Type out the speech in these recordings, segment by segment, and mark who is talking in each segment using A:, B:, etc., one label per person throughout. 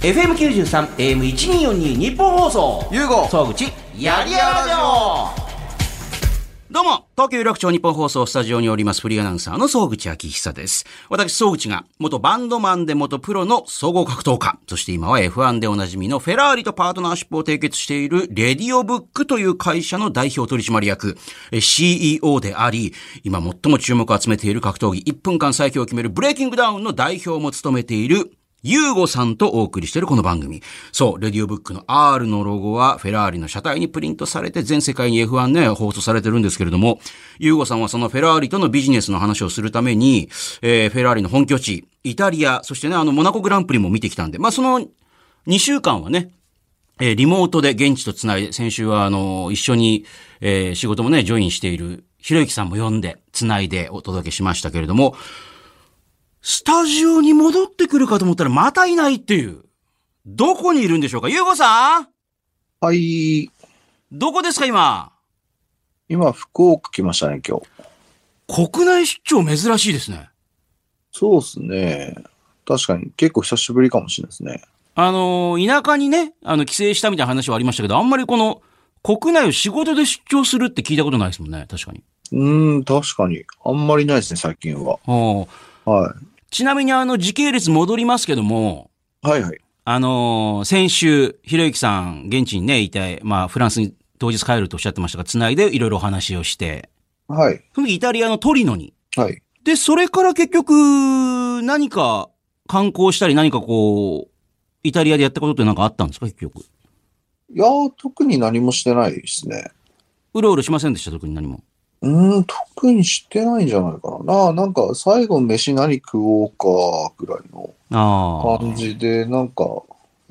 A: FM93、AM1242 日本放送。
B: ゆうご
A: 総口、やりやらじょどうも、東京有楽町日本放送スタジオにおりますフリーアナウンサーの総口昭久です。私、総口が元バンドマンで元プロの総合格闘家、そして今は F1 でおなじみのフェラーリとパートナーシップを締結しているレディオブックという会社の代表取締役、え CEO であり、今最も注目を集めている格闘技1分間最強を決めるブレイキングダウンの代表も務めているユーゴさんとお送りしているこの番組。そう、レディオブックの R のロゴはフェラーリの車体にプリントされて全世界に F1 ね、放送されてるんですけれども、ユーゴさんはそのフェラーリとのビジネスの話をするために、えーフェラーリの本拠地、イタリア、そしてね、あの、モナコグランプリも見てきたんで、まあ、その2週間はね、えーリモートで現地とつないで、先週はあの、一緒に、えー仕事もね、ジョインしている、ひろゆきさんも呼んで、つないでお届けしましたけれども、スタジオに戻ってくるかと思ったらまたいないっていう。どこにいるんでしょうか？ゆうごさん？
B: はい。
A: どこですか今？
B: 今、福岡来ましたね、今日。
A: 国内出張珍しいですね。
B: そうですね。確かに、結構久しぶりかもしれないですね。
A: あのー、田舎にね、あの、帰省したみたいな話はありましたけど、あんまりこの、国内を仕事で出張するって聞いたことないですもんね。確かに。
B: うーん、確かに。あんまりないですね、最近は。は
A: ちなみにあの、時系列戻りますけども、
B: い。はいはい。
A: あのー先週、ひろゆきさん、現地にね、いて、まあ、フランスに当日帰るとおっしゃってましたが、つないでいろいろお話をして、
B: はい。
A: その時イタリアのトリノに。
B: はい。
A: で、それから結局、何か観光したり何かこう、イタリアでやったことって何かあったんですか、結局？
B: いやー、特に何もしてないですね。
A: うろうろしませんでした、特に何も。
B: うーん、特にしてないんじゃないかな。なあ、なんか、最後飯何食おうか、ぐらいの。感じで、なんか、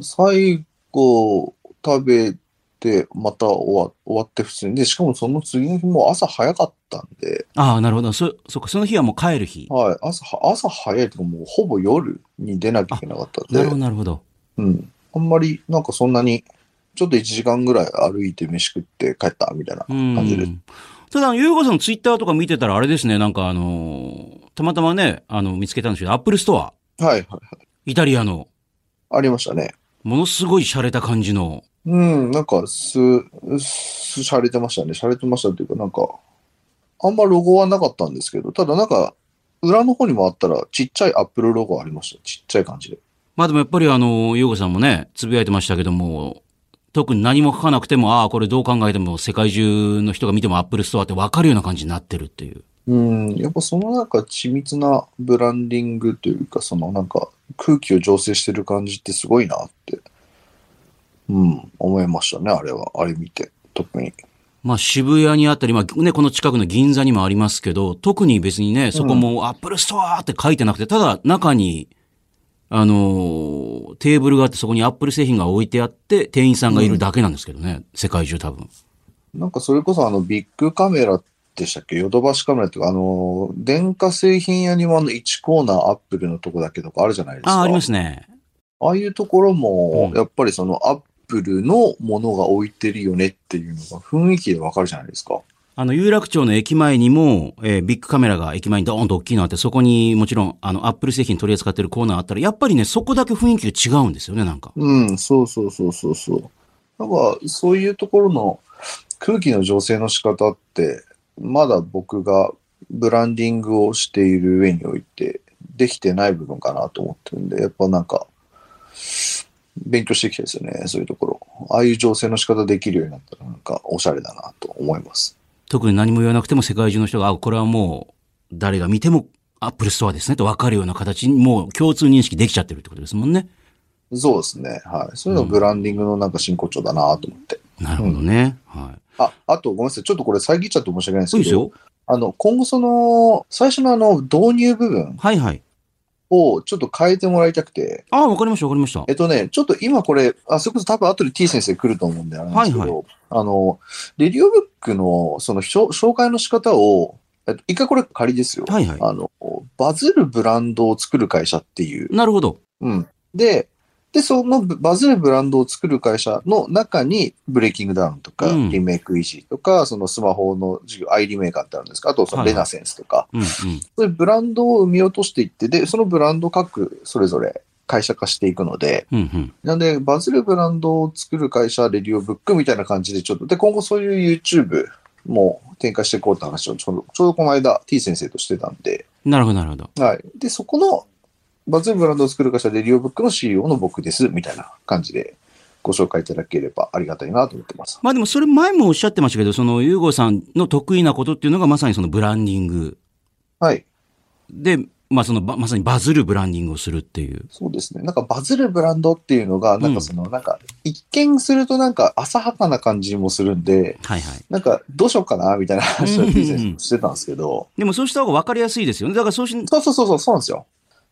B: 最後食べて、また終わ終わって普通に。で、しかもその次の日も朝早かったんで、
A: ああ、なるほど。そ、そっか、その日はもう帰る日。
B: はい、朝、朝早いとかもうほぼ夜に出なきゃいけなかったんで
A: なるほど、、なるほど。
B: うん。あんまり、なんかそんなに、ちょっと1時間ぐらい歩いて飯食って帰ったみたいな
A: うん。
B: 感じで。
A: ただ、ゆうごさんのツイッターとか見てたらあれですね、なんかあのーたまたまね、あの、見つけたんですけど、アップルストア、
B: はいはいはい。
A: イタリアの、
B: ありましたね。
A: ものすごい洒落た感じの、
B: うん、なんか、す、す、洒落てましたね。洒落てましたっていうか、なんか、あんまロゴはなかったんですけど、ただなんか、裏の方にもあったら、ちっちゃいアップルロゴありました。ちっちゃい感じで。
A: まあでもやっぱりあの、ゆうごさんもね、つぶやいてましたけども、特に何も書かなくても、ああ、これどう考えても世界中の人が見てもアップルストアってわかるような感じになってるっていう。
B: うん、やっぱそのなんか緻密なブランディングというか、そのなんか空気を醸成してる感じってすごいなって、うん、思いましたね、あれは。あれ見て、特に。
A: まあ渋谷にあったり、まあね、この近くの銀座にもありますけど、特に別にね、そこもアップルストアって書いてなくて、ただ中に、あのーテーブルがあってそこにアップル製品が置いてあって、店員さんがいるだけなんですけどね、世界中多分。
B: なんかそれこそあのビックカメラでしたっけ？ヨドバシカメラっていうか、あの、電化製品屋にもあの1コーナーアップルのとこだけとかあるじゃないですか。
A: ああ、ありますね。
B: ああいうところも
A: う、ん
B: やっぱりそのアップルのものが置いてるよねっていうのが雰囲気でわかるじゃないですか。
A: あの、有楽町の駅前にも、えービッグカメラが駅前にドーンと大きいのあって、そこにもちろん、あの、アップル製品取り扱ってるコーナーあったら、やっぱりね、そこだけ雰囲気が違うんですよね、なんか。
B: うん、そうそうそうそうそう。なんか、そういうところの空気の醸成の仕方って、まだ僕がブランディングをしている上において、できてない部分かなと思ってるんで、やっぱなんか、勉強してきたですよね、そういうところ。ああいう醸成の仕方できるようになったら、なんか、おしゃれだなと思います。
A: 特に何も言わなくても世界中の人が、あ、これはもう、誰が見てもアップルストアですねと分かるような形にもう共通認識できちゃってるってことですもんね。
B: そうですね。はい。そういうのがブランディングのなんか真骨頂だなと思って。
A: なるほどね。はい。
B: あ、あとごめんなさい。ちょっとこれ遮っちゃって申し訳ないんですけど、
A: そうですよ。
B: あの、今後その、最初のあの、導入部分
A: はいはい。
B: をちょっと変えてもらいたくて、
A: ああ、わかりましたわかりました。
B: えっとね、ちょっと今これ、あ、それこそ多分後で T 先生来ると思うんであれなんですけど、
A: はいは
B: あの、レディオブックのその紹紹介の仕方を、えっと、一回これ仮ですよ。
A: はいはい。
B: あの、バズるブランドを作る会社っていう。
A: なるほど。
B: うん。で、で、そのバズるブランドを作る会社の中に、ブレイキングダウンとか、
A: うん
B: リメイクイージーとか、そのスマホの事業、アイリメーカーってあるんですか？あと、そのレナセンスとか。そういうブランドを生み落としていって、で、そのブランド各それぞれ会社化していくので、
A: うんうん。
B: なんで、バズるブランドを作る会社、レディオブックみたいな感じでちょっと、で、今後そういう YouTube も展開していこうって話をちょうど、ちょうどこの間 T 先生としてたんで、
A: なるほど、なるほど。
B: はい。で、そこの、バズるブランドを作る会社、レディオブックの CEO の僕です、みたいな感じでご紹介いただければありがたいなと思ってます。
A: まあでもそれ前もおっしゃってましたけど、その、ゆうごさんの得意なことっていうのがまさにそのブランディング
B: はい。
A: で、まあそのば、まさにバズるブランディングをするっていう。
B: そうですね。なんかバズるブランドっていうのが、なんかその、なんか、一見するとなんか浅はかな感じもするんで、
A: はいはい。
B: なんか、どうしようかな、みたいな話をしてたんですけど、
A: でもそうした方が分かりやすいですよね。だからそうし、
B: そうそうそうそう、そうなんですよ。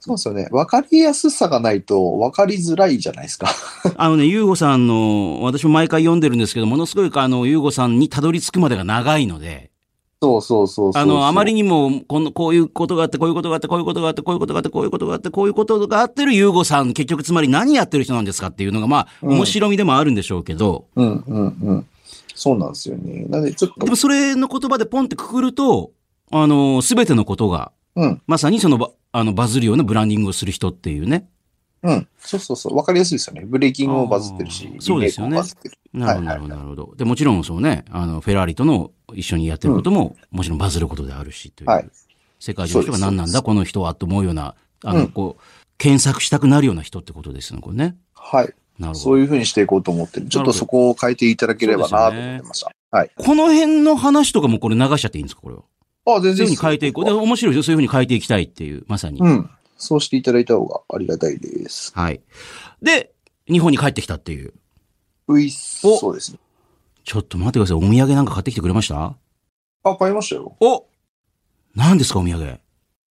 B: そうですよね。わかりやすさがないと分かりづらいじゃないですか。
A: あのね、ゆうごさんの、私も毎回読んでるんですけど、ものすごい、あの、ゆうごさんにたどり着くまでが長いので、
B: そうそうそう。
A: あの、あまりにも、この、こういうことがあって、こういうことがあって、こういうことがあって、こういうことがあって、こういうことがあって、こういうことがあってるゆうごさん、結局つまり何やってる人なんですかっていうのが、まあ、
B: うん
A: 面白みでもあるんでしょうけど、
B: うんうんうん。そうなんですよね。なんで、ちょっと
A: でも、それの言葉でポンってくくると、あの、すべてのことが、
B: うん、
A: まさにそのバ、あの、バズるようなブランディングをする人っていうね。
B: うん。そうそうそう。分かりやすいですよね。ブレイキングもバズってるし
A: そうですよね。なるほど、なるほど、なるほど。で、もちろんそうね、あの、フェラーリとの一緒にやってることも、もちろんバズることであるし、という。
B: はい
A: 世界中の人が何なんだ、この人は、と思うような、あの、
B: うん
A: こう、検索したくなるような人ってことですね、これね。
B: はい。
A: なるほど。
B: そういうふうにしていこうと思ってる。ちょっとそこを変えていただければなと思ってました。はい。
A: この辺の話とかもこれ流しちゃっていいんですか、これは？
B: あ、全然
A: そういうふうに変えていこう。で、面白いですよ。そういうふうに変えていきたいっていう、まさに。
B: うん。そうしていただいた方がありがたいです。
A: はい。で、日本に帰ってきたっていう。
B: ういっす。
A: お
B: そうですね。
A: ちょっと待ってください。お土産なんか買ってきてくれました？
B: あ、買いましたよ。
A: お何ですか、お土産？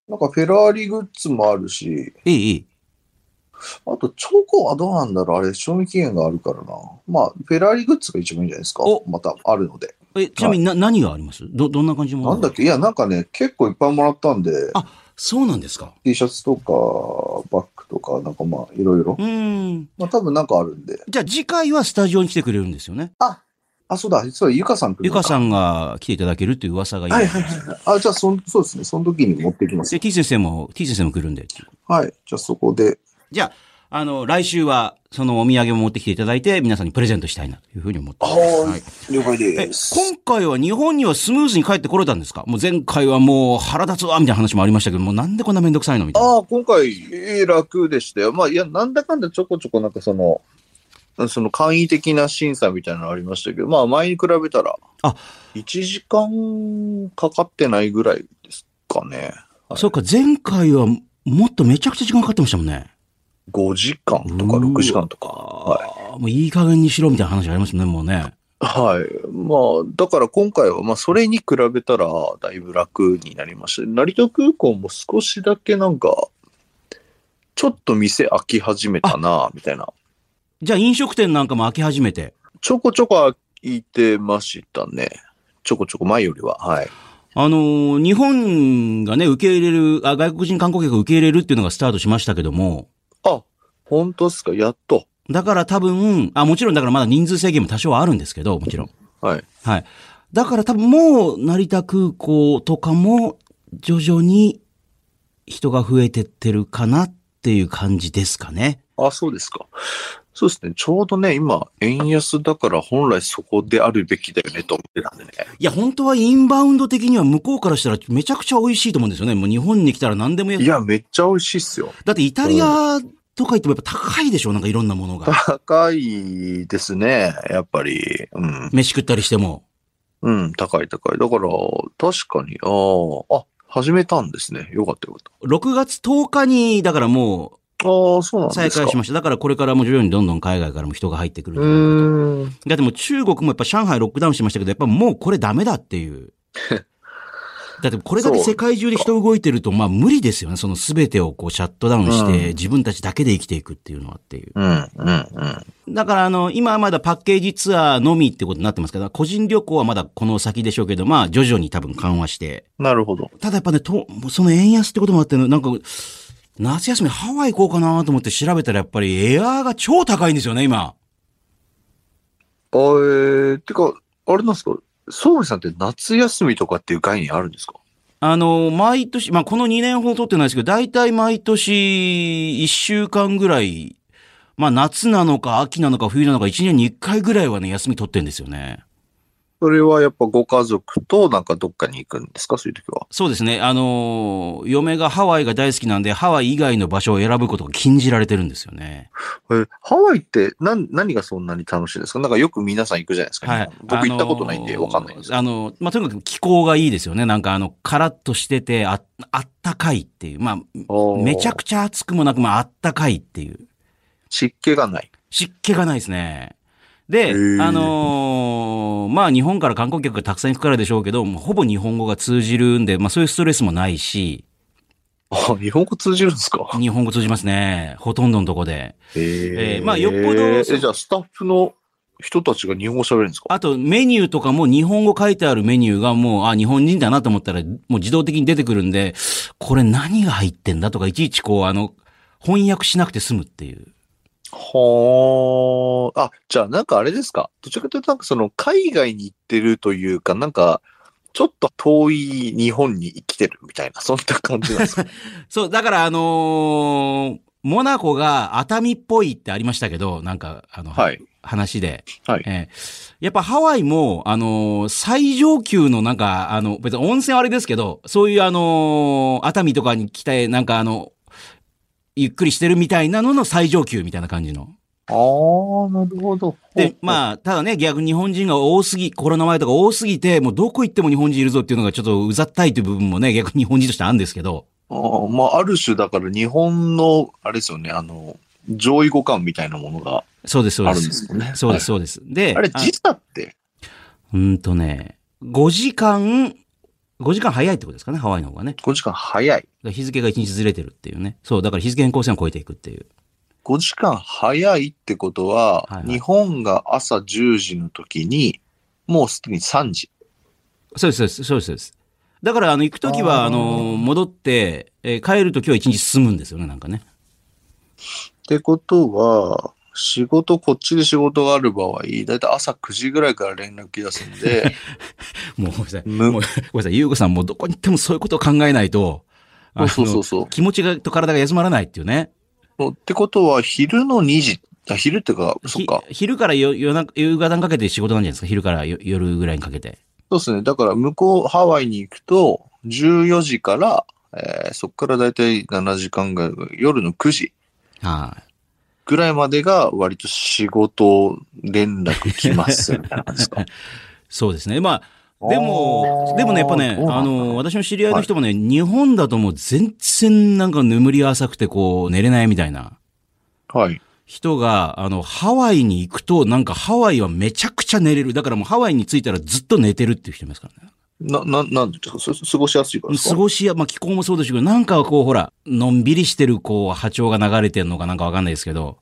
B: なんかフェラーリグッズもあるし、
A: いい、いい。
B: あとチョコはどうなんだろうあれ、賞味期限があるからな。まあ、フェラーリグッズが一番いいんじゃないですか
A: お。
B: またあるので。
A: え、ちなみにな、何があります？ど、どんな感じのもの？
B: なんだっけ？いや、なんかね、結構いっぱいもらったんで、
A: あそうなんですか。
B: T シャツとか、バッグとか、なんかまあ、いろいろ
A: う。ーん。
B: まあ、多分なんかあるんで。
A: じゃあ次回はスタジオに来てくれるんですよね。
B: あ、そうだ、実はゆかさん
A: ゆかさんが来ていただけるっていう噂が今
B: はいはいはい。あ、じゃあそん、そうですね。その時に持ってきます
A: で、。T 先生も、T 先生も来るんで。
B: はい。じゃあそこで。
A: じゃあ、あの、来週は、そのお土産も持ってきていただいて、皆さんにプレゼントしたいなというふうに思ってます。はい
B: 了解
A: え、
B: です。
A: 今回は日本にはスムーズに帰ってこれたんですか？もう前回はもう腹立つわ、みたいな話もありましたけど、もうなんでこんなめんどくさいのみたいな。
B: ああ、今回、えー楽でしたよ。まあ、いや、なんだかんだちょこちょこなんかその、その簡易的な審査みたいなのありましたけど、まあ前に比べたら、
A: あ
B: 1時間かかってないぐらいですかね。はい
A: そうか、前回はもっとめちゃくちゃ時間かかってましたもんね。
B: 5時間とか
A: うわ
B: 6時間とか。はい。
A: もういい加減にしろみたいな話ありますね、もうね。
B: はい。まあ、だから今回は、まあ、それに比べたら、だいぶ楽になりました。成田空港も少しだけなんか、ちょっと店開き始めたな、みたいな。
A: じゃあ飲食店なんかも開き始めて。
B: ちょこちょこ開いてましたね。ちょこちょこ前よりは。はい。
A: あのー日本がね、受け入れるあ、外国人観光客を受け入れるっていうのがスタートしましたけども、
B: あ、本当ですか？やっと。
A: だから多分、あ、もちろんだからまだ人数制限も多少はあるんですけど、もちろん。
B: はい。
A: はい。だから多分もう成田空港とかも徐々に人が増えてってるかなっていう感じですかね。
B: あ、そうですか。そうですね。ちょうどね、今、円安だから本来そこであるべきだよねと思ってたんでね。
A: いや、本当はインバウンド的には向こうからしたらめちゃくちゃ美味しいと思うんですよね。もう日本に来たら何でもや
B: いや、めっちゃ美味しいっすよ。
A: だってイタリアとか行ってもやっぱ高いでしょ？なんかいろんなものが。
B: 高いですね。やっぱり。うん。
A: 飯食ったりしても。
B: うん、高い高い。だから、確かに、ああ、あ、始めたんですね。よかったよかっ
A: 6月10日に、だからも
B: た。ああ、そうなん
A: う
B: ですか。
A: 再開しました。だからこれからも徐々にどんどん海外からも人が入ってくる
B: うーん。
A: だってもう中国もやっぱ上海ロックダウンしてましたけど、やっぱもうこれダメだっていう。だってこれだけ世界中で人動いてると、まあ無理ですよね。その全てをこうシャットダウンして、
B: うん
A: 自分たちだけで生きていくっていうのはっていう。
B: うん、うん、うん。
A: だからあの、今はまだパッケージツアーのみってことになってますけど、個人旅行はまだこの先でしょうけど、まあ徐々に多分緩和して。
B: なるほど。
A: ただやっぱね、と、その円安ってこともあってね、なんか、夏休みハワイ行こうかなと思って調べたらやっぱりエアーが超高いんですよね、今。
B: あえー、てか、あれなんですか、総理さんって夏休みとかっていう概念あるんですか？
A: あの、毎年、まあ、この2年ほど取ってないですけど、大体毎年1週間ぐらい、まあ、夏なのか秋なのか冬なのか1年に1回ぐらいはね、休み取ってんですよね。
B: それはやっぱご家族となんかどっかに行くんですか？そういう時は。
A: そうですね。あの、嫁がハワイが大好きなんで、ハワイ以外の場所を選ぶことが禁じられてるんですよね。
B: え、ハワイって何、何がそんなに楽しいですか？なんかよく皆さん行くじゃないですか。
A: はい。
B: 僕行ったことないんで
A: あの
B: わかんないんですよ。
A: あの、まあ、とにかく気候がいいですよね。なんかあの、カラッとしてて、あ、あったかいっていう。まあ、めちゃく
B: ち
A: ちゃ暑くもなく、まあ、あったかいっていう。
B: 湿気がない。
A: 湿気がないですね。であのーまあ日本から観光客がたくさん行くからでしょうけど、もうほぼ日本語が通じるんで、まあそういうストレスもないし、
B: あ、日本語通じるんですか？
A: 日本語通じますね。ほとんどのとこで。
B: え
A: えーまあよっぽど
B: え、じゃあスタッフの人たちが日本語喋れるんですか？
A: あとメニューとかも日本語書いてあるメニューがもう、あ、日本人だなと思ったら、もう自動的に出てくるんで、これ何が入ってんだとか、いちいちこう、あの、翻訳しなくて済むっていう。
B: はあ。あ、じゃあなんかあれですか？どちらかというとなんかその海外に行ってるというか、なんか、ちょっと遠い日本に生きてるみたいな、そんな感じなんですか？
A: そう、だからあのーモナコが熱海っぽいってありましたけど、なんか、あの、
B: はい。
A: 話で。
B: はい。
A: えーやっぱハワイも、あのー最上級のなんか、あの、別に温泉はあれですけど、そういうあのー熱海とかに来て、なんかあの、ゆっくりしてるみたいなのの最上級みたいな感じの。
B: ああ、なるほど。
A: で、まあ、ただね、逆に日本人が多すぎ、コロナ前とか多すぎて、もうどこ行っても日本人いるぞっていうのがちょっとうざったいという部分もね、逆に日本人としてあるんですけど。
B: あーまあ、ある種だから日本の、あれですよね、あの、上位互換みたいなものが
A: そうです、そう
B: あるん
A: です。そうです、
B: は
A: そうです。で、
B: いあれ、時差って、
A: うーんとね、5時間、5時間早いってことですかね、ハワイの方がね。
B: 5時間早い。
A: 日付が1日ずれてるっていうね。そう、だから日付変更線を超えていくっていう。
B: 5時間早いってことは、
A: はいはい
B: 日本が朝10時の時に、もうすでに3時。
A: そうです、そうです、そうですそうです。だから、あの、行くときは、
B: あ
A: の、戻って、えー帰るときは1日進むんですよね、なんかね。
B: ってことは、仕事、こっちで仕事がある場合、だいたい朝9時ぐらいから連絡来出すんで、
A: もう、ごめんなさい。
B: む
A: もうごめんなさい。ゆうごさん、もうどこに行ってもそういうことを考えないと、
B: そうそうそう
A: 気持ちがと体が休まらないっていうね。
B: ってことは、昼の2時、あ昼ってか、そっ
A: ひ
B: か。
A: 昼から夜夜中夕方にかけて仕事なんじゃないですか？昼からよ夜ぐらいにかけて。
B: そうですね。だから、向こう、ハワイに行くと、14時から、えーそこからだいたい7時間ぐらい、夜の9時
A: はい。
B: ぐらいまでが、割と仕事連絡来ますみたいな感じですか？
A: そうですね。まあ、でも、でもね、やっぱね、あの、私の知り合いの人もね、日本だともう全然なんか眠り浅くてこう、寝れないみたいな
B: はい。
A: 人が、あの、ハワイに行くと、なんかハワイはめちゃくちゃ寝れる。だからもうハワイに着いたらずっと寝てるっていう人いますからね。
B: な、な、なんでですかす過ごしやすいからですか？
A: 過ごしや、まあ気候もそうですけど、なんかこう、ほら、のんびりしてる、こう、波長が流れてるのかなんかわかんないですけど、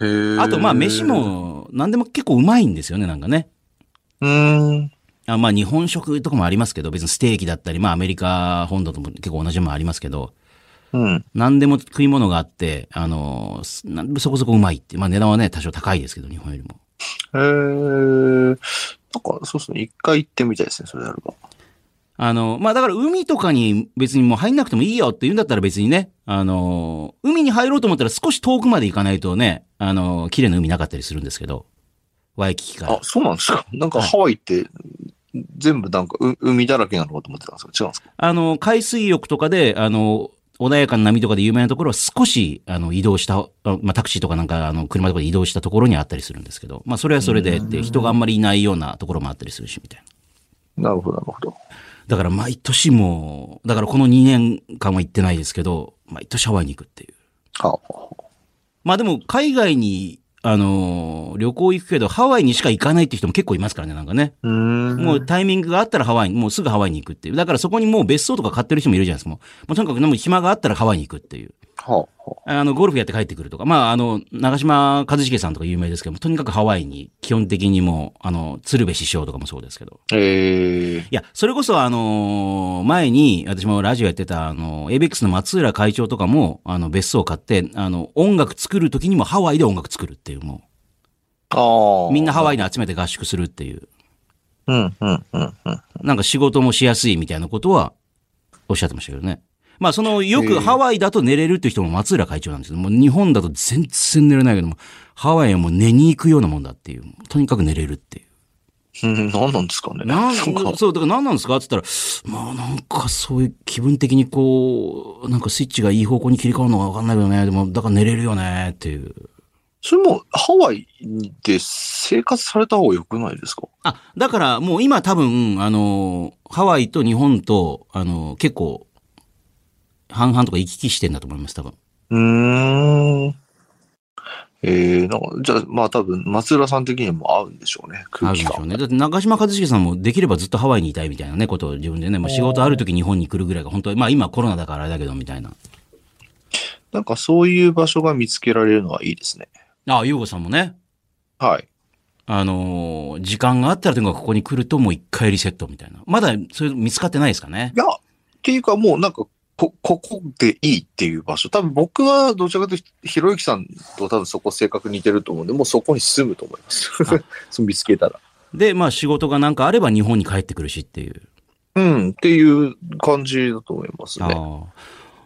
A: あとまあ飯。も、なんでも結構うまいんですよね、なんかね。
B: うーん。
A: あまあ日本食とかもありますけど、別にステーキだったり、まあアメリカ本土とも結構同じものありますけど、
B: うん。
A: 何でも食い物があって、あの、すなんそこそこうまいって。まあ値段はね、多少高いですけど、日本よりも。
B: へーなんか、そうですね。一回行ってみたいですね、それあれば。
A: あの、まあだから海とかに別にもう入んなくてもいいよって言うんだったら別にね、あの、海に入ろうと思ったら少し遠くまで行かないとね、あの、綺麗な海なかったりするんですけど、ワイキキから
B: あ、。そうなんですか。なんか
A: はい
B: ハワイって、全部なんかう海だらけなのかと思ってたんですけど、違うんですか？
A: あの、海水浴とかで、あの、穏やかな波とかで有名なところは少し、あの、移動した、あまあ、タクシーとかなんか、あの、車とかで移動したところにあったりするんですけど、まあ、それはそれで、で、人があんまりいないようなところもあったりするし、みたいな。
B: なるほど、なるほど。
A: だから、毎年もう、だからこの2年間は行ってないですけど、毎年ハワイに行くっていう。
B: は
A: まあ、でも、海外に、あの、旅行行くけど、ハワイにしか行かないって人も結構いますからね、なんかね。
B: う。
A: もうタイミングがあったらハワイに、もうすぐハワイに行くっていう。だからそこにもう別荘とか買ってる人もいるじゃないですか。もうもうとにかくでも暇があったらハワイに行くっていう。
B: はあ、は
A: あの、ゴルフやって帰ってくるとか。まあ、あの、長島一茂さんとか有名ですけども、とにかくハワイに、基本的にもう、あの、鶴瓶師匠とかもそうですけど。
B: あ。ええ
A: いや、それこそあのー前に、私もラジオやってた、あの、ABEX の松浦会長とかも、あの、別荘を買って、あの、音楽作る時にもハワイで音楽作るっていう、も
B: ああ。
A: う、みんなハワ
B: イ。
A: イに集めて合宿するっていう。
B: うん、うん、うん、うん。
A: なんか仕事もしやすいみたいなことは、おっしゃってましたけどね。まあその、よくハワイだと寝れるっていう人も松浦会長なんですけど、もう日本だと全然寝れないけども、ハワイはもう寝に行くようなもんだっていう。とにかく寝れるっていう。
B: うん、何なんですかね。
A: なん
B: か
A: そう、だから何なんですかって言ったら、まあなんかそういう気分的にこう、なんかスイッチがいい方向に切り替わるのかわかんないけどね、でもだから寝れるよねっていう。
B: それもハワイで生活された方が良くないですか？
A: あ、だからもう今多分、あの、ハワイと日本と、あの、結構、半々とか行き来してんだと思います、多分。
B: うーん。えー、なんか、じゃあ、まあ多分、松浦さん的にも合うんでしょうね、
A: あ
B: 空気感。
A: るんでしょうね。だって中島一茂さんもできればずっとハワイにいたいみたいなね、ことを自分でね、まあ仕事ある時日本に来るぐらいが本当に、まあ今コロナだからあれだけどみたいな。
B: なんかそういう場所が見つけられるのはいいですね。
A: ああ、ゆうごさんもね、
B: はい。
A: あのー時間があったらとにかくここに来るともう一回リセットみたいな。まだそれ見つかってないですかね？
B: い。や、っていうかもうなんか、こ、ここでいいっていう場所。多分僕はどちらかというと、ひろゆきさんと多分そこ性格似てると思うんで、もうそこに住むと思います。見つ けたら。
A: で、まあ仕事がなんかあれば日本に帰ってくるしっていう。
B: うん、っていう感じだと思います
A: あ
B: ね。
A: あ。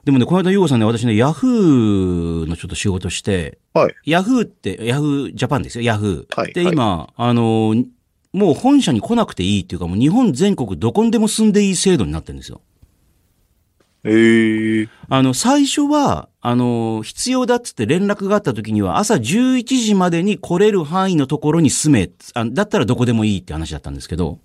A: でもね、この間、ゆうごさんね、私ね、ヤフーのちょっと仕事して、
B: はい。
A: ヤフーって、ヤフージャパンですよ、ヤフー。で、
B: はいはい
A: 今、あのー、もう本社に来なくていいっていうか、もう日本全国どこにでも住んでいい制度になってるんですよ。
B: えー、
A: あの、最初は、あのー、必要だっつって連絡があった時には、朝11時までに来れる範囲のところに住め、あだったらどこでもいいって話だったんですけど、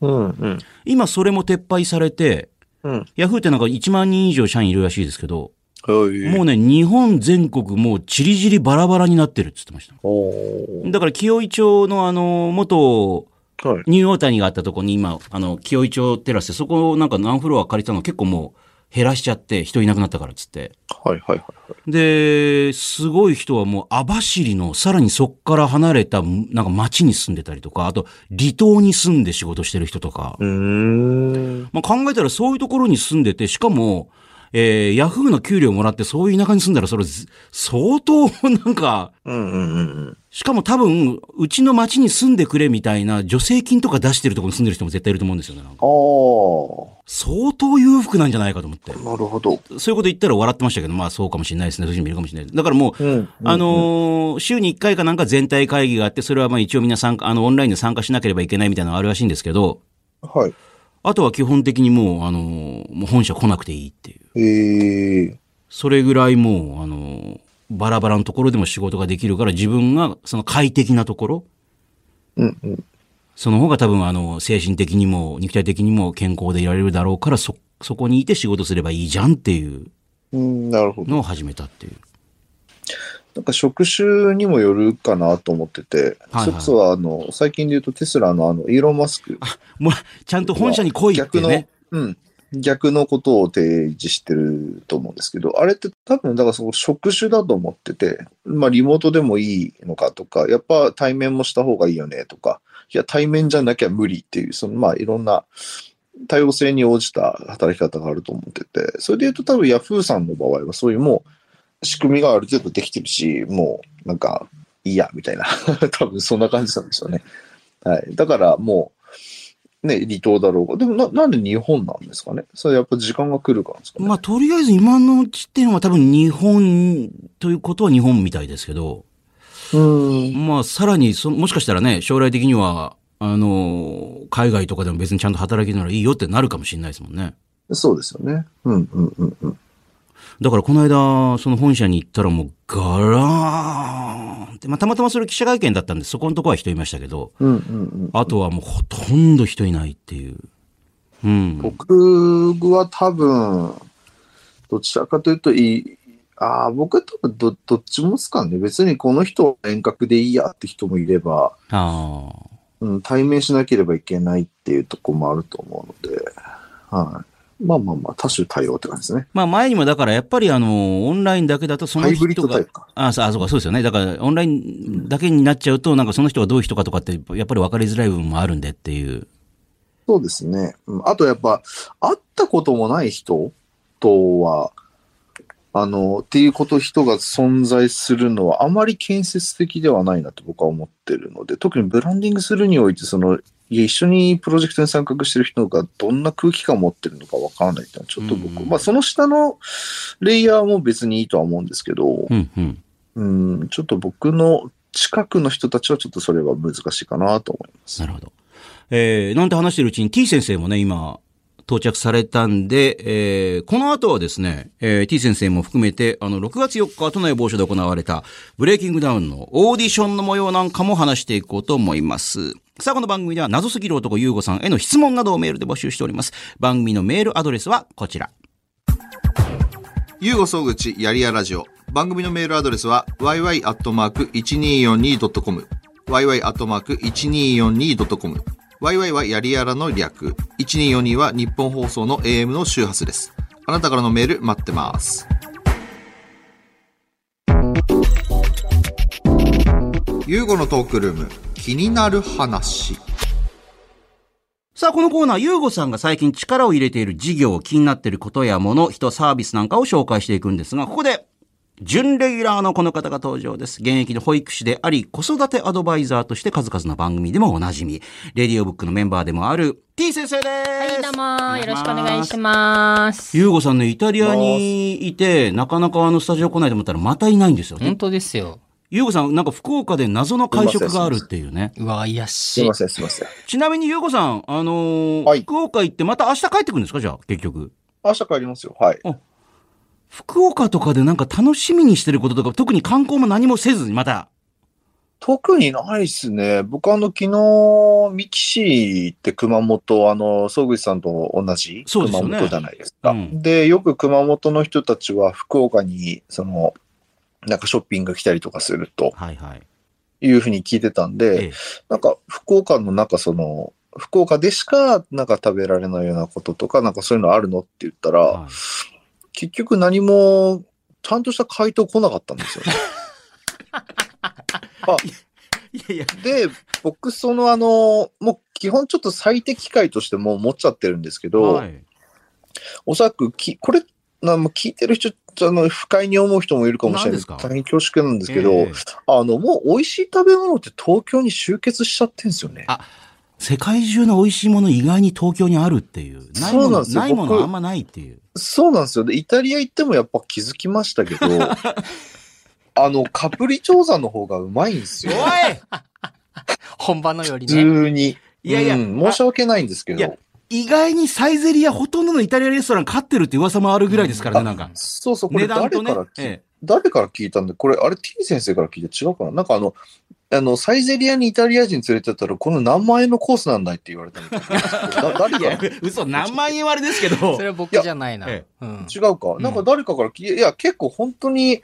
B: うん、うん。
A: 今それも撤廃されて、
B: うん。
A: ヤフーってなんか1万人以上社員いるらしいですけど、
B: はい。
A: もうね、日本全国もうチリチリバラバラになってるって言ってました。だから清井町のあの、元
B: はい。
A: ニューオータニがあったとこに今、あの、清井町テラスでそこをなんか何フロア借りたの結構もう減らしちゃって人いなくなったからっつって。
B: はい、はい、はい。
A: で、すごい人はもう網走のさらにそっから離れたなんか町に住んでたりとか、あと離島に住んで仕事してる人とか。
B: うーん。
A: まあ、考えたらそういうところに住んでて、しかも、えー、ヤフーの給料もらってそういう田舎に住んだらそれず相当なんか、
B: うん、うん、うん。
A: しかも多分、うちの町に住んでくれみたいな助成金とか出してるところに住んでる人も絶対いると思うんですよね。なんか相当裕福なんじゃないかと思って。
B: なるほど。
A: そういうこと言ったら笑ってましたけど、まあそうかもしれないですね。そういう人もいるかもしれないです。だからもう、
B: うん。
A: あのー週に1回かなんか全体会議があって、それはまあ一応みんな参加、あの、オンラインで参加しなければいけないみたいなのがあるらしいんですけど、
B: はい。
A: あとは基本的にもう、あのーもう本社来なくていいっていう。
B: ええ
A: それぐらいもう、あのーバラバラのところでも仕事ができるから、自分がその快適なところ、
B: うん、うん。
A: その方が多分あの、精神的にも肉体的にも健康でいられるだろうから、そ、そこにいて仕事すればいいじゃんっていう
B: うん、なるほど。
A: のを始めたっていう。
B: なんか職種にもよるかなと思ってて、
A: はいはい
B: それこそあの、最近で言うとテスラのあの、イーロン・マスク。
A: もう、ちゃんと本社に来いって
B: 逆の、
A: ね。
B: うん。逆のことを提示してると思うんですけど、あれって多分、だからその職種だと思ってて、まあリモートでもいいのかとか、やっぱ対面もした方がいいよねとか、いや対面じゃなきゃ無理っていう、そのまあいろんな多様性に応じた働き方があると思ってて、それで言うと多分ヤフーさんの場合はそういうもう仕組みがある程度できてるし、もうなんかいいやみたいな、多分そんな感じなんですよね。はい。だからもう、ね、離島だろうが。でもな、なんで日本なんですかね？それやっぱ時間が来るからですかね？
A: まあ、とりあえず今のうちっていうのは多分日本ということは日本みたいですけど、
B: うん。
A: まあ、さらにそ、もしかしたらね、将来的には、あの、海外とかでも別にちゃんと働けるならいいよってなるかもしれないですもんね。
B: そうですよね。うんうんうんうん。
A: だからこの間、その本社に行ったらもうガラーンって、まあ、たまたまそれ記者会見だったんで、そこのとこは人いましたけど、
B: うんうんうん。
A: あとはもうほとんど人いないっていう。うん。
B: 僕は多分、どちらかというといい、ああ、僕は多分どどっちもですかね。別にこの人は遠隔でいいやって人もいれば、
A: ああ。
B: うん、対面しなければいけないっていうところもあると思うので、はい。まあまあまあ、多種多様って感じですね。
A: まあ前にもだからやっぱりあの、オンラインだけだとその
B: ハイブリッ
A: 人が
B: ドタイプか。
A: ああ、そうか、そうですよね。だから、オンラインだけになっちゃうと、なんかその人がどういう人かとかって、やっぱり分かりづらい部分もあるんでっていう。
B: そうですね。うんあとやっぱ、会ったこともない人とは、あの、っていうこと、人が存在するのはあまり建設的ではないなと僕は思ってるので、特にブランディングするにおいて、その、一緒にプロジェクトに参画してる人がどんな空気感を持ってるのかわからないっていうのは、ちょっと僕、
A: うん
B: まあその下のレイヤーも別にいいとは思うんですけど、
A: うんうん。
B: うん、ちょっと僕の近くの人たちはちょっとそれは難しいかなと思います。
A: なるほど。えー、なんて話してるうちに T 先生もね、今、到着されたんで、えー、この後はですね、えー、T 先生も含めて、あの、6月4日、都内某所で行われた、ブレイキングダウンのオーディションの模様なんかも話していこうと思います。さあ、この番組では、謎すぎる男、ゆうごさんへの質問などをメールで募集しております。番組のメールアドレスはこちら。
C: ゆうご総口やりやラジオ。番組のメールアドレスは yy.1242.com。yy.1242.com。Yy はやりやらの略。1242は日本放送の AM の周波数です。あなたからのメール待ってます。ゆうごのトークルーム。気になる話。
A: さあ、このコーナー、ゆうごさんが最近力を入れている事業、気になっていることやもの、人、サービスなんかを紹介していくんですが、ここで、準レギュラーのこの方が登場です。現役の保育士であり、子育てアドバイザーとして数々の番組でもおなじみ、レディオブックのメンバーでもある T 先生です。
D: はい、どうもよろしくお願いします。
A: ゆうごさんね、イタリアにいて、なかなかあのスタジオ来ないと思ったらまたいないんですよね
D: 本。当ですよ。
A: ゆうごさん、なんか福岡で謎の会食があるっていうね。
D: うわ、いやし
B: すいま。せん、すいません。
A: ちなみにゆうごさん、あのー
B: はい
A: 福岡行ってまた明日帰ってくるんですか？じゃあ、結局。
B: 明日帰りますよ。はい。
A: 福岡とかでなんか楽しみにしてることとか、特に観光も何もせずに、また。
B: 特にないっすね。僕あの、昨日、三木市って熊本、あの、総口さんと同じ熊本じゃないですか。
A: うん
B: で、よく熊本の人たちは福岡に、その、なんかショッピング来たりとかすると
A: はいはい。
B: いうふうに聞いてたんで、
A: ええ
B: なんか福岡のなんかその、福岡でしかなんか食べられないようなこととか、なんかそういうのあるのって言ったら、
A: はい
B: 結局何もちゃんとした回答来なかったんですよね。
A: いやいや、
B: で、僕、そのあの、もう基本ちょっと最適解としてもう持っちゃってるんですけど、
A: はい。
B: おそらくき、これ、な聞いてる人、あの、不快に思う人もいるかもしれない
A: 何ですか？
B: 大変恐縮なんですけど、
A: ええ
B: あの、もう美味しい食べ物って東京に集結しちゃってんですよね。
A: あ世界中の美味しいもの意外に東京にあるっていう。ないもの
B: そうなんですよ
A: ないもの
B: 僕
A: あんまないっていう。
B: そうなんですよ。で、イタリア行ってもやっぱ気づきましたけど、あの、カプリチョーザの方がうまいんですよ。
D: 本場のより
B: 普
D: ね。
B: 通に。
A: いやいや
B: うん申し訳ないんですけど。
A: 意外にサイゼリアほとんどのイタリアレストラン勝ってるって噂もあるぐらいですからね、なんか。
B: そうそう、これ誰から。誰から聞いたんで、これ、あれ T 先生から聞いて違うかな？なんかあの、あの、サイゼリアにイタリア人連れてったら、この何万円のコースなんだいって言われたみたいな。だ誰
A: や嘘、何万円割れですけど
D: そ。れは僕じゃないな。
A: え
D: うん。
B: 違うかなんか誰かから聞いて、いや、結構本当に、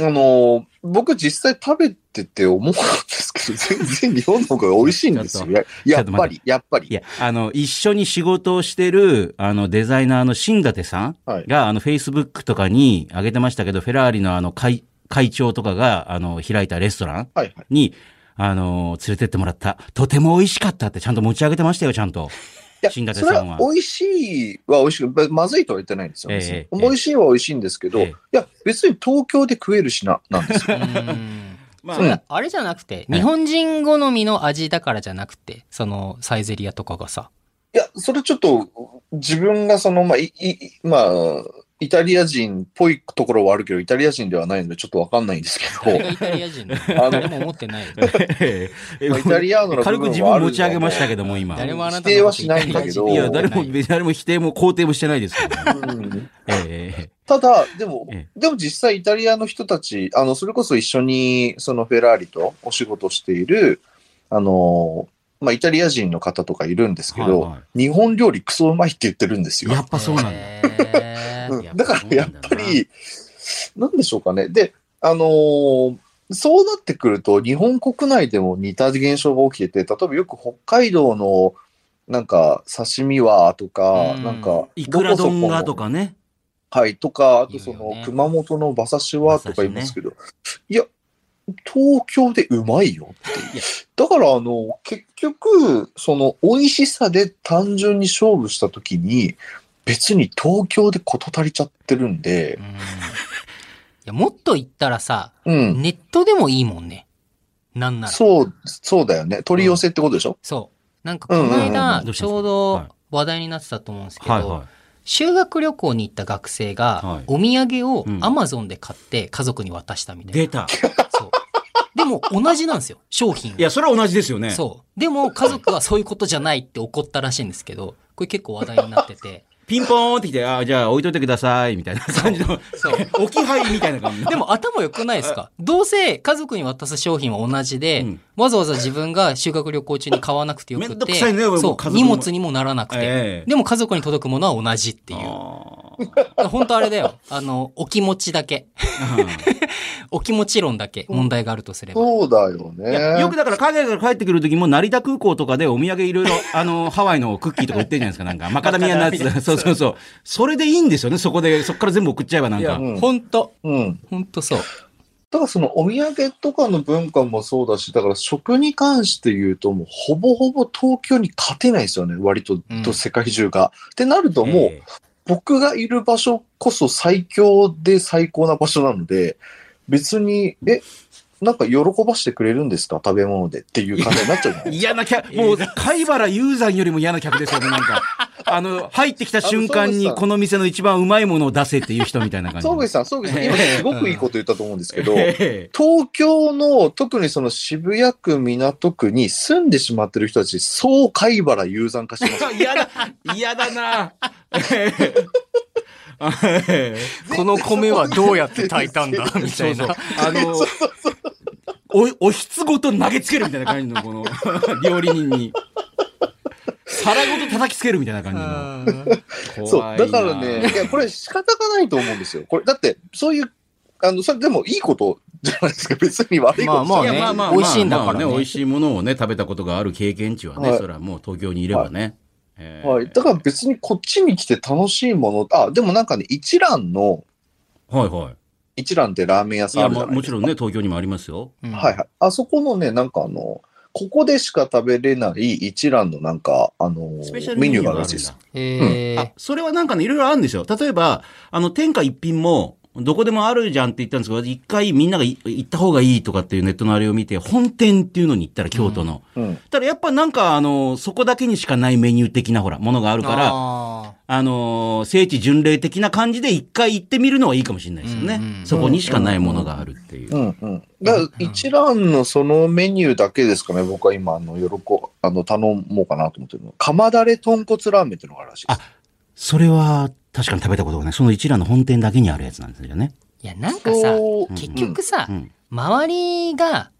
B: あの、僕実際食べてて思うんですけど、全然日本の方が美味しいんですよ。ややっぱり、やっぱり。
A: いや、あの、一緒に仕事をしてる、あの、デザイナーの新舘さん
B: はい
A: が、あの、Facebook とかに上げてましたけど、フェラーリのあの、会、会長とかが、あの、開いたレストラン
B: はいはい。
A: に、あの、連れてってもらった。とても美味しかったってちゃんと持ち上げてましたよ、ちゃんと。
B: いや、
A: 新舘
B: それ
A: さんは
B: は美味しいは美味しく、ままずいとは言ってないんですよ。
A: ええ
B: 別に
A: ええ
B: 美味しいは美味しいんですけど、
A: ええ
B: いや、別に東京で食えるしな、なんですよ。
D: うん
A: ま
D: それはあれじゃなくて、日本人好みの味だからじゃなくて、そのサイゼリアとかがさ。
B: いや、それちょっと、自分がその、まあ、い、い、まあ、イタリア人っぽいところはあるけど、イタリア人ではないので、ちょっとわかんないんですけど
D: イタリア人誰も思ってないよ。
A: ええ
B: まあイタリアーノの
A: 軽く自分持ち上げましたけども、今。
D: 誰もあなた
B: 否定はしないんだけど
A: いや、誰も、誰も否定も肯定もしてないですけど、ね。
B: うん
A: ええ
B: ただ、でも
A: え、
B: でも実際イタリアの人たち、あの、それこそ一緒に、そのフェラーリとお仕事している、あの、まあ、イタリア人の方とかいるんですけど、
A: はいは
B: 日本料理クソうまいって言ってるんですよ。
A: やっぱそうなんだ。
B: うんだからやっぱり、なんでしょうかね。で、あのーそうなってくると、日本国内でも似た現象が起きてて、例えばよく北海道の、なんか、刺身はとか、
D: うん
B: なんか、
A: いくら丼がとかね。
B: はい、とか、あとその、熊本の馬刺しはとか言いますけど、いや、東京でうまいよって。だから、あの、結局、その、美味しさで単純に勝負したときに、別に東京で事足りちゃってるんで
D: うん、い、や、もっと言ったらさ、
B: うん。
D: ネットでもいいもんね。なんなら。
B: そう、そうだよね。取り寄せってことでしょ、
D: そう。なんかこの
B: うんうんうん
D: 間、ちょうど
A: はい
D: 話題になってたと思うんですけど、
A: はいは
D: 修学旅行に行った学生が
A: はい、
D: お土産を
A: うん
D: アマゾンで買って家族に渡したみ
A: い。
D: たい
A: 出た。
D: な。そう。でも同じなんですよ、商品
A: いや、それは同じですよね。
D: そう。でも家族はそういうことじゃないって怒ったらしいんですけど、これ結構話題になってて。
A: ピンポーンって来て、あじゃあ置いといてください、みたいな感じの、
D: そう。
A: 置き配みたいな感じの。
D: でも頭良くないですか？どうせ家族に渡す商品は同じで、
A: うん
D: わざわざ自分が修学旅行中に買わなくてよくて、
A: くさいね
D: そう荷物にもならなくて、
A: ええ
D: でも家族に届くものは同じっていう。
A: あ
D: 本当あれだよ。あの、お気持ちだけ。
A: ー
D: お気持ち論だけ問題があるとすれば。
B: そうだよね。
A: よくだから海外から帰ってくる時も成田空港とかでお土産いろいろ、あの、ハワイのクッキーとか売ってるじゃないですか、なんか。マカダミアのやつ。
D: マカダミアのやつ
A: そうそうそう。それでいいんですよね、そこで、そこから全部送っちゃえばなん
D: いや、
A: か。
B: うん
D: 本当
B: うん。
D: 本当そう。
B: だからそのお土産とかの文化もそうだし、だから食に関して言うともうほぼほぼ東京に勝てないですよね、割と、
D: うん
B: と世界中が。ってなるともう、
A: え。
B: 僕がいる場所こそ最強で最高な場所なので、別に、え、なんか喜ばしてくれるんですか？食べ物でっていう感じになっちゃうじゃない
A: え嫌な客、もう、貝原雄山よりも嫌な客ですよね、なんか。あの、入ってきた瞬間に
B: あのそうです
A: この店の一番うまいものを出せっていう人みたいな感じ。
B: 総口さん、総口さん、今すごくいいこと言ったと思うんですけど、
A: ええ
B: 東京の特にその渋谷区、港区に住んでしまってる人たち、そう貝原雄山化してます。
A: 嫌だ、嫌だな。
D: この米はどうやって炊いたんだ？みた
A: そうそう
D: いな。。
A: お、おひつごと投げつけるみたいな感じの、この、料理人に。皿ごと叩きつけるみたいな感じの。
B: そう。だからね、いや、これ仕方がないと思うんですよ。これ、だって、そういう、あの、それでもいいことじゃないですか。別に悪いことじゃない。
D: まあまあ
A: まあまあ
D: 美味しいんだからね
A: まあ美味しいものをね、食べたことがある経験値はね、
B: はい
A: それはもう東京にいればね。ええ
B: はい。だから別にこっちに来て楽しいもの、あ、でもなんかね、一蘭の、
A: はいはい。
B: 一蘭ってラーメン屋さんあるじゃないですか。
A: まあもちろんね、東京にもありますよ。
D: うん
B: はいはい。あそこのね、なんかあの、ここでしか食べれない一蘭のなんか、あの
A: スペシャル
B: メニュー
A: メニューがある
B: らしいです。。
D: え
A: あ、それはなんかね、いろいろあるんですよ。例えば、あの、天下一品も、どこでもあるじゃんって言ったんですけど、一回みんながい行った方がいいとかっていうネットのあれを見て、本店っていうのに行ったら京都の。
B: うん。
A: ただやっぱなんかあの、そこだけにしかないメニュー的なほら、ものがあるから、あ
D: あ
A: の、聖地巡礼的な感じで一回行ってみるのはいいかもしれないですよね。
D: うんうん
A: そこにしかないものがあるっていう。
B: うんうん。だから一蘭のそのメニューだけですかね、僕は今、あの、喜、あの、頼もうかなと思ってるの。釜だれ豚骨ラーメンっていうのがあるらしいです。
A: それは確かに食べたことがない。その一覧の本店だけにあるやつなんですよね。
D: いや、なんかさ、結局さ、
A: うん。
D: 周りが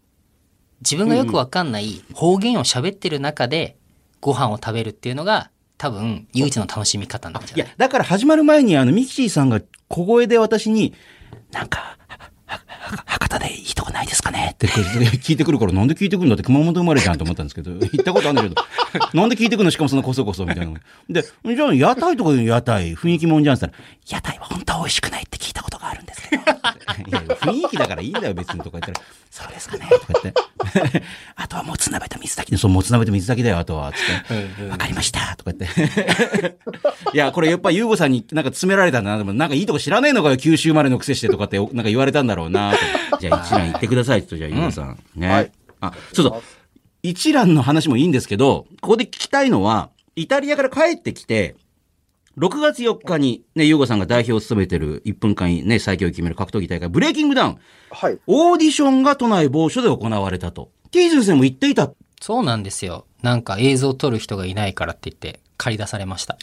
D: 自分がよくわかんない方言を喋ってる中でご飯を食べるっていうのが多分唯一の楽しみ方なんじゃない？
A: いや、だから始まる前にあの、ミキシーさんが小声で私に、なんか、ははは博多でいいとこないですかね？って聞いてくるから、なんで聞いてくるんだって熊本生まれじゃんと思ったんですけど、行ったことあるんだけど、なんで聞いてくるのしかもそのこそこそみたいな。で、じゃあ屋台とかで屋台、雰囲気もんじゃんって言ったら、屋台は本当は美味しくないって聞いたことがあるんですけど。いや、雰囲気だからいいんだよ別にとか言ったら、そうですかねとか言って。あとはもつ鍋と水炊きで、そう、もつ鍋と水炊きだよ、あとは、つって。わかりましたとか言って。いや、これやっぱユーゴさんになんか詰められたんだな。でもなんかいいとこ知らねえのかよ、九州生まれのくせしてとかって、なんか言われたんだろうなと。じゃあ一覧行ってくださいと、じゃあユーゴさん。ね。
B: はい
A: あ、そうそう。一覧の話もいいんですけど、ここで聞きたいのは、イタリアから帰ってきて、6月4日にね、ユーゴさんが代表を務めてる1分間ね、最強を決める格闘技大会、ブレイキングダウン。
B: はい。
A: オーディションが都内某所で行われたと。T 先生も言っていた。
D: そうなんですよ。なんか映像を撮る人がいないからって言って借り出されました。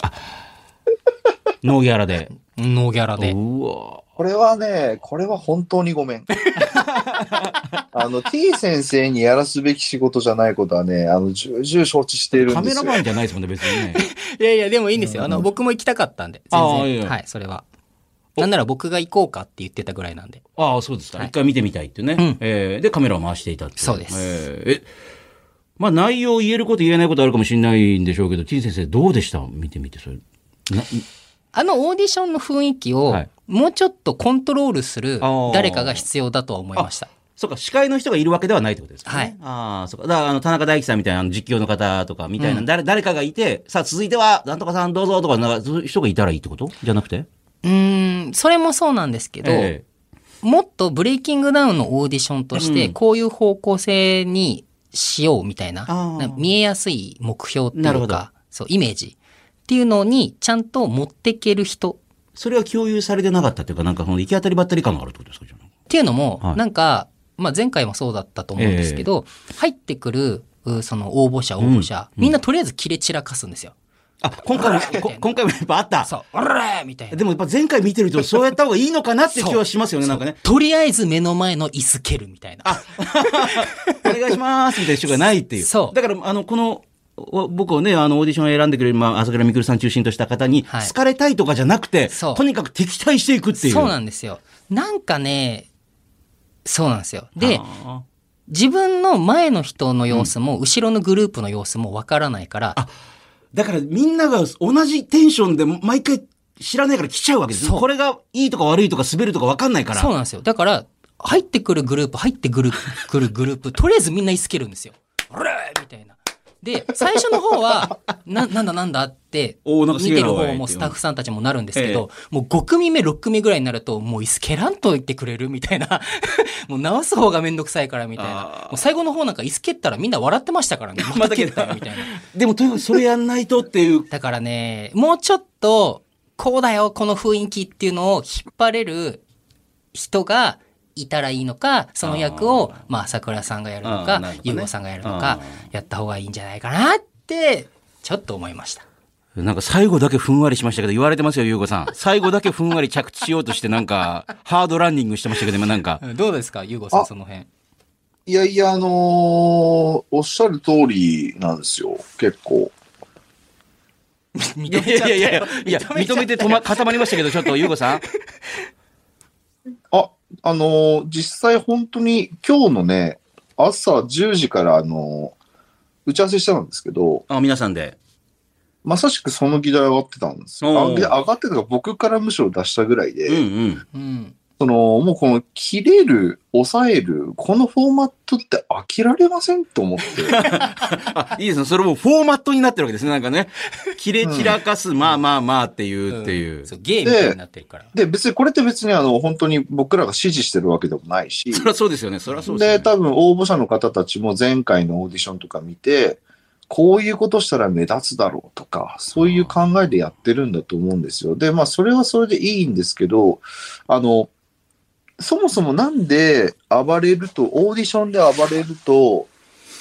A: ノーギャラで。
D: ノーギャラで。
A: うわ
B: これはね、これは本当にごめん。あの、T 先生にやらすべき仕事じゃないことはね、あの、重々承知しているん
A: カ
B: ですよ。
A: メラマンじゃないですもんね、別にね。
D: いやいや、でもいいんですよ。あの、僕も行きたかったんで。全然。
A: ああいいよ
D: はい、それは。なんなら僕が行こうかって言ってたぐらいなんで。
A: ああ、そうですか。
D: はい
A: 一回見てみたいってね。
D: うん
A: えーで、カメラを回していたってい
D: そうです
A: えーえ、まあ内容言えること言えないことあるかもしれないんでしょうけど、T 先生どうでした？見てみて、それ。な
D: あのオーディションの雰囲気を
A: はい。
D: もうちょっとコントロールする誰かが必要だとは思いました。
A: そうか、司会の人がいるわけではないってことですかね。
D: はい。
A: ああ、そうか。だから、あの、田中大樹さんみたいなあの実況の方とか、みたいな、
D: うん。
A: 誰、誰かがいて、さあ、続いては、なんとかさんどうぞとか、なんか、そういう人がいたらいいってこと？じゃなくて？
D: うーん、それもそうなんですけど、
A: え
D: もっとブレイキングダウンのオーディションとして、
A: うん。
D: こういう方向性にしようみたいな、
A: あー。
D: な見えやすい目標って
A: ない
D: うか、そう、イメージっていうのにちゃんと持っていける人
A: それは共有されてなかったっていうか、なんか、この行き当たりばったり感があるってことですか
D: っていうのも、
A: はい
D: なんか、まあ、前回もそうだったと思うんですけど、入ってくる、うその応募者、応募者、
A: うん
D: みんなとりあえず切れ散らかすんですよ。
A: あ、今回も、こ今回もやっぱあった。
D: そう、おらーみたいな。
A: でもやっぱ前回見てるとそうやった方がいいのかなって気はしますよね、なんかね。
D: とりあえず目の前の椅子蹴るみたいな。
A: お願いしますみたいな人がないっていう。
D: そう
A: だから、あの、この、お僕をね、あの、オーディションを選んでくれる、まあ、朝倉未来さん中心とした方に、
D: はい
A: 好かれたいとかじゃなくて、
D: そう
A: とにかく敵対していくっていう。
D: そうなんんですよ。なんかね、そうなんですよ。で、
A: あ
D: 自分の前の人の様子も、後ろのグループの様子もわからないから、
A: ーだからみんなが同じテンションで毎回知らないから来ちゃうわけですこれがいいとか悪いとか滑るとか分かんないから。
D: そうなんですよ。だから、入ってくるグループ、入ってくる、くるグループ、とりあえずみんな椅子蹴るんですよ。で、最初の方は、な、なんだなんだって、見てる方もスタッフさんたちもなるんですけ
A: え
D: ど、もう5組目、6組ぐらいになると、もう椅子蹴らんと言ってくれるみたいな。もう直す方がめんどくさいからみたいな。もう最後の方なんか椅子蹴ったらみんな笑ってましたからね。また蹴ったよみたいな。
A: でもとにかくそれやんないとっていう。
D: だからね、もうちょっと、こうだよ、この雰囲気っていうのを引っ張れる人がいたらいいのか、その役を、まあ、朝倉さんがやるのか
A: あーなるほどね、
D: ゆうごさんがやるの
A: あ
D: か、やった方がいいんじゃないかなって、ちょっと思いました。
A: なんか最後だけふんわりしましたけど、言われてますよ、ゆうごさん。最後だけふんわり着地しようとして、なんか、ハードランニングしてましたけど、今なんか。
D: どうですか、ゆうごさん、
B: あ
D: その辺。
B: いやいや、あのーおっしゃる通りなんですよ、結構。
D: 認
A: いやいやいやいや、いや、認めて止ま、固まりましたけど、ちょっと、ゆうごさん。
B: あ、あのー実際本当に今日のね、朝10時から、あのー打ち合わせしたんですけど、
A: あ、皆さんで。
B: まさしくその議題上がってたんですよ。上がってたのが僕からむしろ出したぐらいで、
A: うんうん。
D: うん。
B: その、もうこの切れる、抑える、このフォーマットって飽きられませんと思って。
A: あ、いいですね。それもフォーマットになってるわけですね。なんかね。切れ散らかす、まあまあまあっていう、っていう。
D: そう、ゲームみたいになってるから。
B: で、別にこれって別にあの、本当に僕らが指示してるわけでもないし、
A: そりゃそうですよね。そりゃそうですね。
B: 多分応募者の方たちも前回のオーディションとか見て、こういうことしたら目立つだろうとか、そういう考えでやってるんだと思うんですよ。で、まあ、それはそれでいいんですけど、あの、そもそもなんで暴れると、オーディションで暴れると、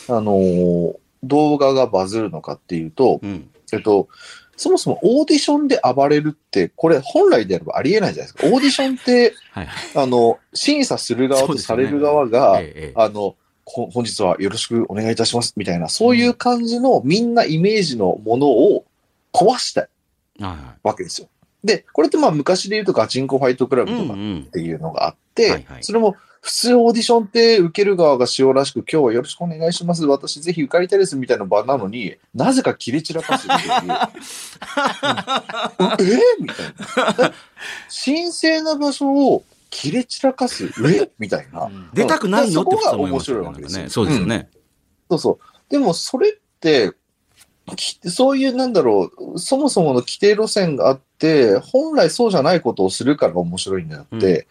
B: あの、動画がバズるのかっていうと、
A: うん。
B: えっと、そもそもオーディションで暴れるって、これ本来であればありえないじゃないですか。オーディションって、
A: はい。
B: あの、審査する側とされる側
A: え
B: が、
A: えええ
B: あの、こ本日はよろしくお願いいたしますみたいな、そういう感じのみんなイメージのものを壊したいわけですよ。で、これってまあ昔で言うとガチンコファイトクラブとかっ
A: うん。
B: ていうのがあって、
A: はいはい
B: それも普通オーディションって受ける側が塩らしく今日はよろしくお願いします。私ぜひ受かりたいですみたいな場なのに、なぜか切り散らかすっていう。えみたいな。神聖な場所を切れ散らかす？え？みたいな。
D: うん
A: 出たくないのって。
B: そこが面白いわけです
A: ねそうですよね。
B: そうそう。でもそれって、きそういうなんだろう、そもそもの規定路線があって、本来そうじゃないことをするから面白いんだって、
A: う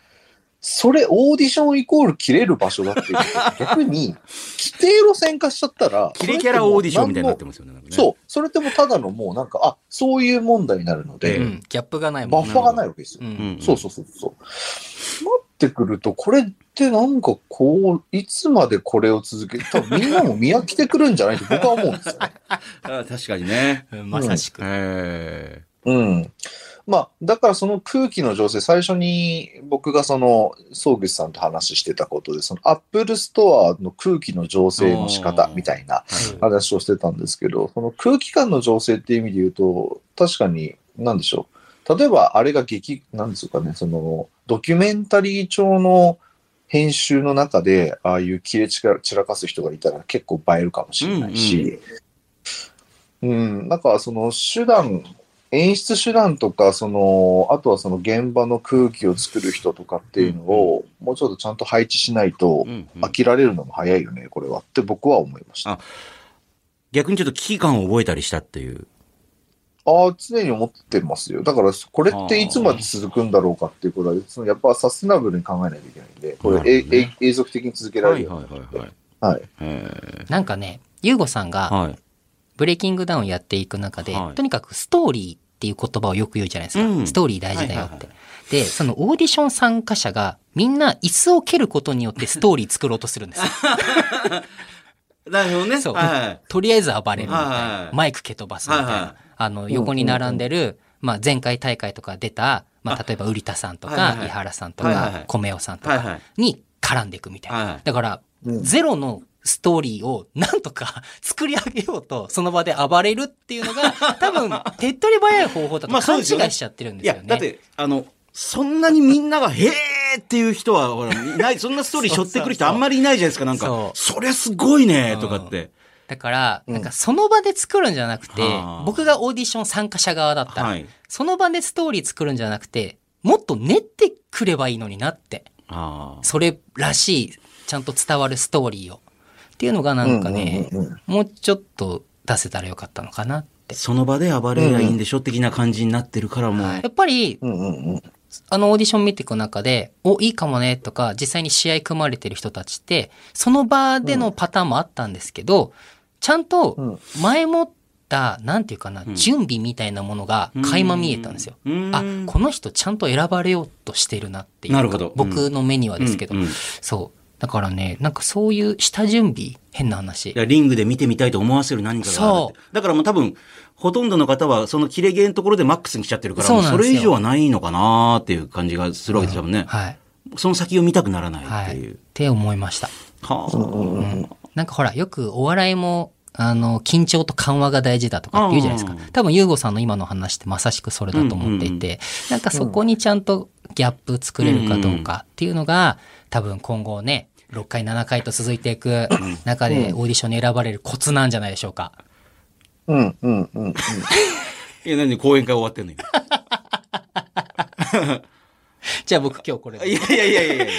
B: それオーディションイコール切れる場所だっていう 逆に、規定路線化しちゃったら、
A: キレキャラオーディションみたいになって
B: ま
A: ますよね。ね
B: そう。それってもうただのもうなんか、あ、そういう問題になるので、
D: うん、ギャップがないもん
B: バッファーがないわけですよ。
D: う
A: うんん。
B: そうそうそうそう。なってくると、これってなんかこう、いつまでこれを続け多分みんなも見飽きてくるんじゃないと僕は思うんですよね。
A: あ確かにね。
D: うんまさしく。
A: え
B: うん。まあ、だからその空気の醸成、最初に僕がその、総口さんと話してたことで、そのアップルストアの空気の醸成の仕方みたいな
A: ー
B: 話をしてたんですけど、その空気感の醸成っていう意味で言うと、確かに、なんでしょう。例えば、あれが劇、なんですかね、その、ドキュメンタリー調の編集の中で、ああいうキレ散ら散らかす人がいたら結構映えるかもしれないし、うん、なんかその手段、演出手段とか、その、あとはその現場の空気を作る人とかっていうのを、もうちょっとちゃんと配置しないと
A: う、んうん
B: 飽きられるのも早いよね、これはって僕は思いました。
A: あ逆にちょっと危機感を覚えたりしたっていう。
B: ああ、常に思ってますよ。だから、これっていつまで続くんだろうかっていうことは、そのやっぱサステナブルに考えないといけないんで、これ、
A: ね
B: ええ永続的に続けられ
A: はい
B: るよ
A: はいはいはい。
B: はい。
A: え
D: なんかね、ゆうごさん
A: ー
D: が
A: はい。
D: ブレイキングダウンやっていく中で、
A: はい
D: とにかくストーリーっていう言葉をよく言うじゃないですか。
A: うん
D: ストーリー大事だよって。
A: はいはいは
D: で、そのオーディション参加者がみんな椅子を蹴ることによってストーリー作ろうとするんですよ。
A: なるほどね。
D: そう
A: はい。
D: とりあえず暴れるみたいな。
A: はいはい
D: マイク蹴飛ばすみたいな。
A: はいはい
D: あの、横に並んでる、まあ、前回大会とか出た、まあ、例えば、瓜田さんとか、
A: はいはいはい
D: 井原さんと
A: はいはいはい
D: か、米尾さんとか
A: はいはい。
D: に絡んでいくみたいな。
A: はいはい
D: だから、
B: うん
D: ゼロのストーリーをなんとか 作り上げようと、その場で暴れるっていうのが、多分、手っ取り早い方法だと勘違いしちゃってるんで
A: いや
D: すよね。、
A: だって、あの、そんなにみんなが、へーっていう人は、ほら、いない、そんなストーリー 背負ってくる人あんまりいないじゃないですか、なんか
D: そ、う
A: そりゃすごいね、とかって。
D: だから、
B: うん
D: なんかその場で作るんじゃなくて、
A: はあ
D: 僕がオーディション参加者側だったら、
A: はい。
D: その場でストーリー作るんじゃなくて、もっと練ってくればいいのになって。それらしい、ちゃんと伝わるストーリーを。っていうのがなんかね、もうちょっと出せたらよかったのかなって。
A: その場で暴れりゃいいんでしょ、的な感じになってるからもう。
D: やっぱり。あのオーディション見ていく中で、お、いいかもねとか、実際に試合組まれてる人たちって、その場でのパターンもあったんですけど、ちゃんと
B: うん
D: 前もった、なんていうかな、
A: ん
D: 準備みたいなものが垣間見えたんですよ。
A: うん
D: あ、この人ちゃんと選ばれようとしてるなっていうか。
A: なるほどうん
D: 僕の目にはですけど。そう。だからね、なんかそういう下準備、変な話
A: い。やリングで見てみたいと思わせる何かがあるだからもう多分、ほとんどの方はその切れ毛のところでマックスに来ちゃってるから、
D: そ
A: それ以上はないのかなっていう感じがするわけですよね。
D: はい。
A: その先を見たくならない
D: はい。
A: っていう。
D: って思いました。
A: はあ、
D: うんなんかほら、よくお笑いも、あの、緊張と緩和が大事だとかって言うじゃないですか
A: うん。
D: 多分、ゆうごさんの今の話ってまさしくそれだと思っていて、なんかそこにちゃんとギャップ作れるかどうかっていうのが、多分今後ね、6回、7回と続いていく中でオーディションに選ばれるコツなんじゃないでしょうか。
B: うんうんうんうん。
A: いや、何講演会終わってんの今？
D: じゃあ僕今日これで。
A: いやいやいやいやいや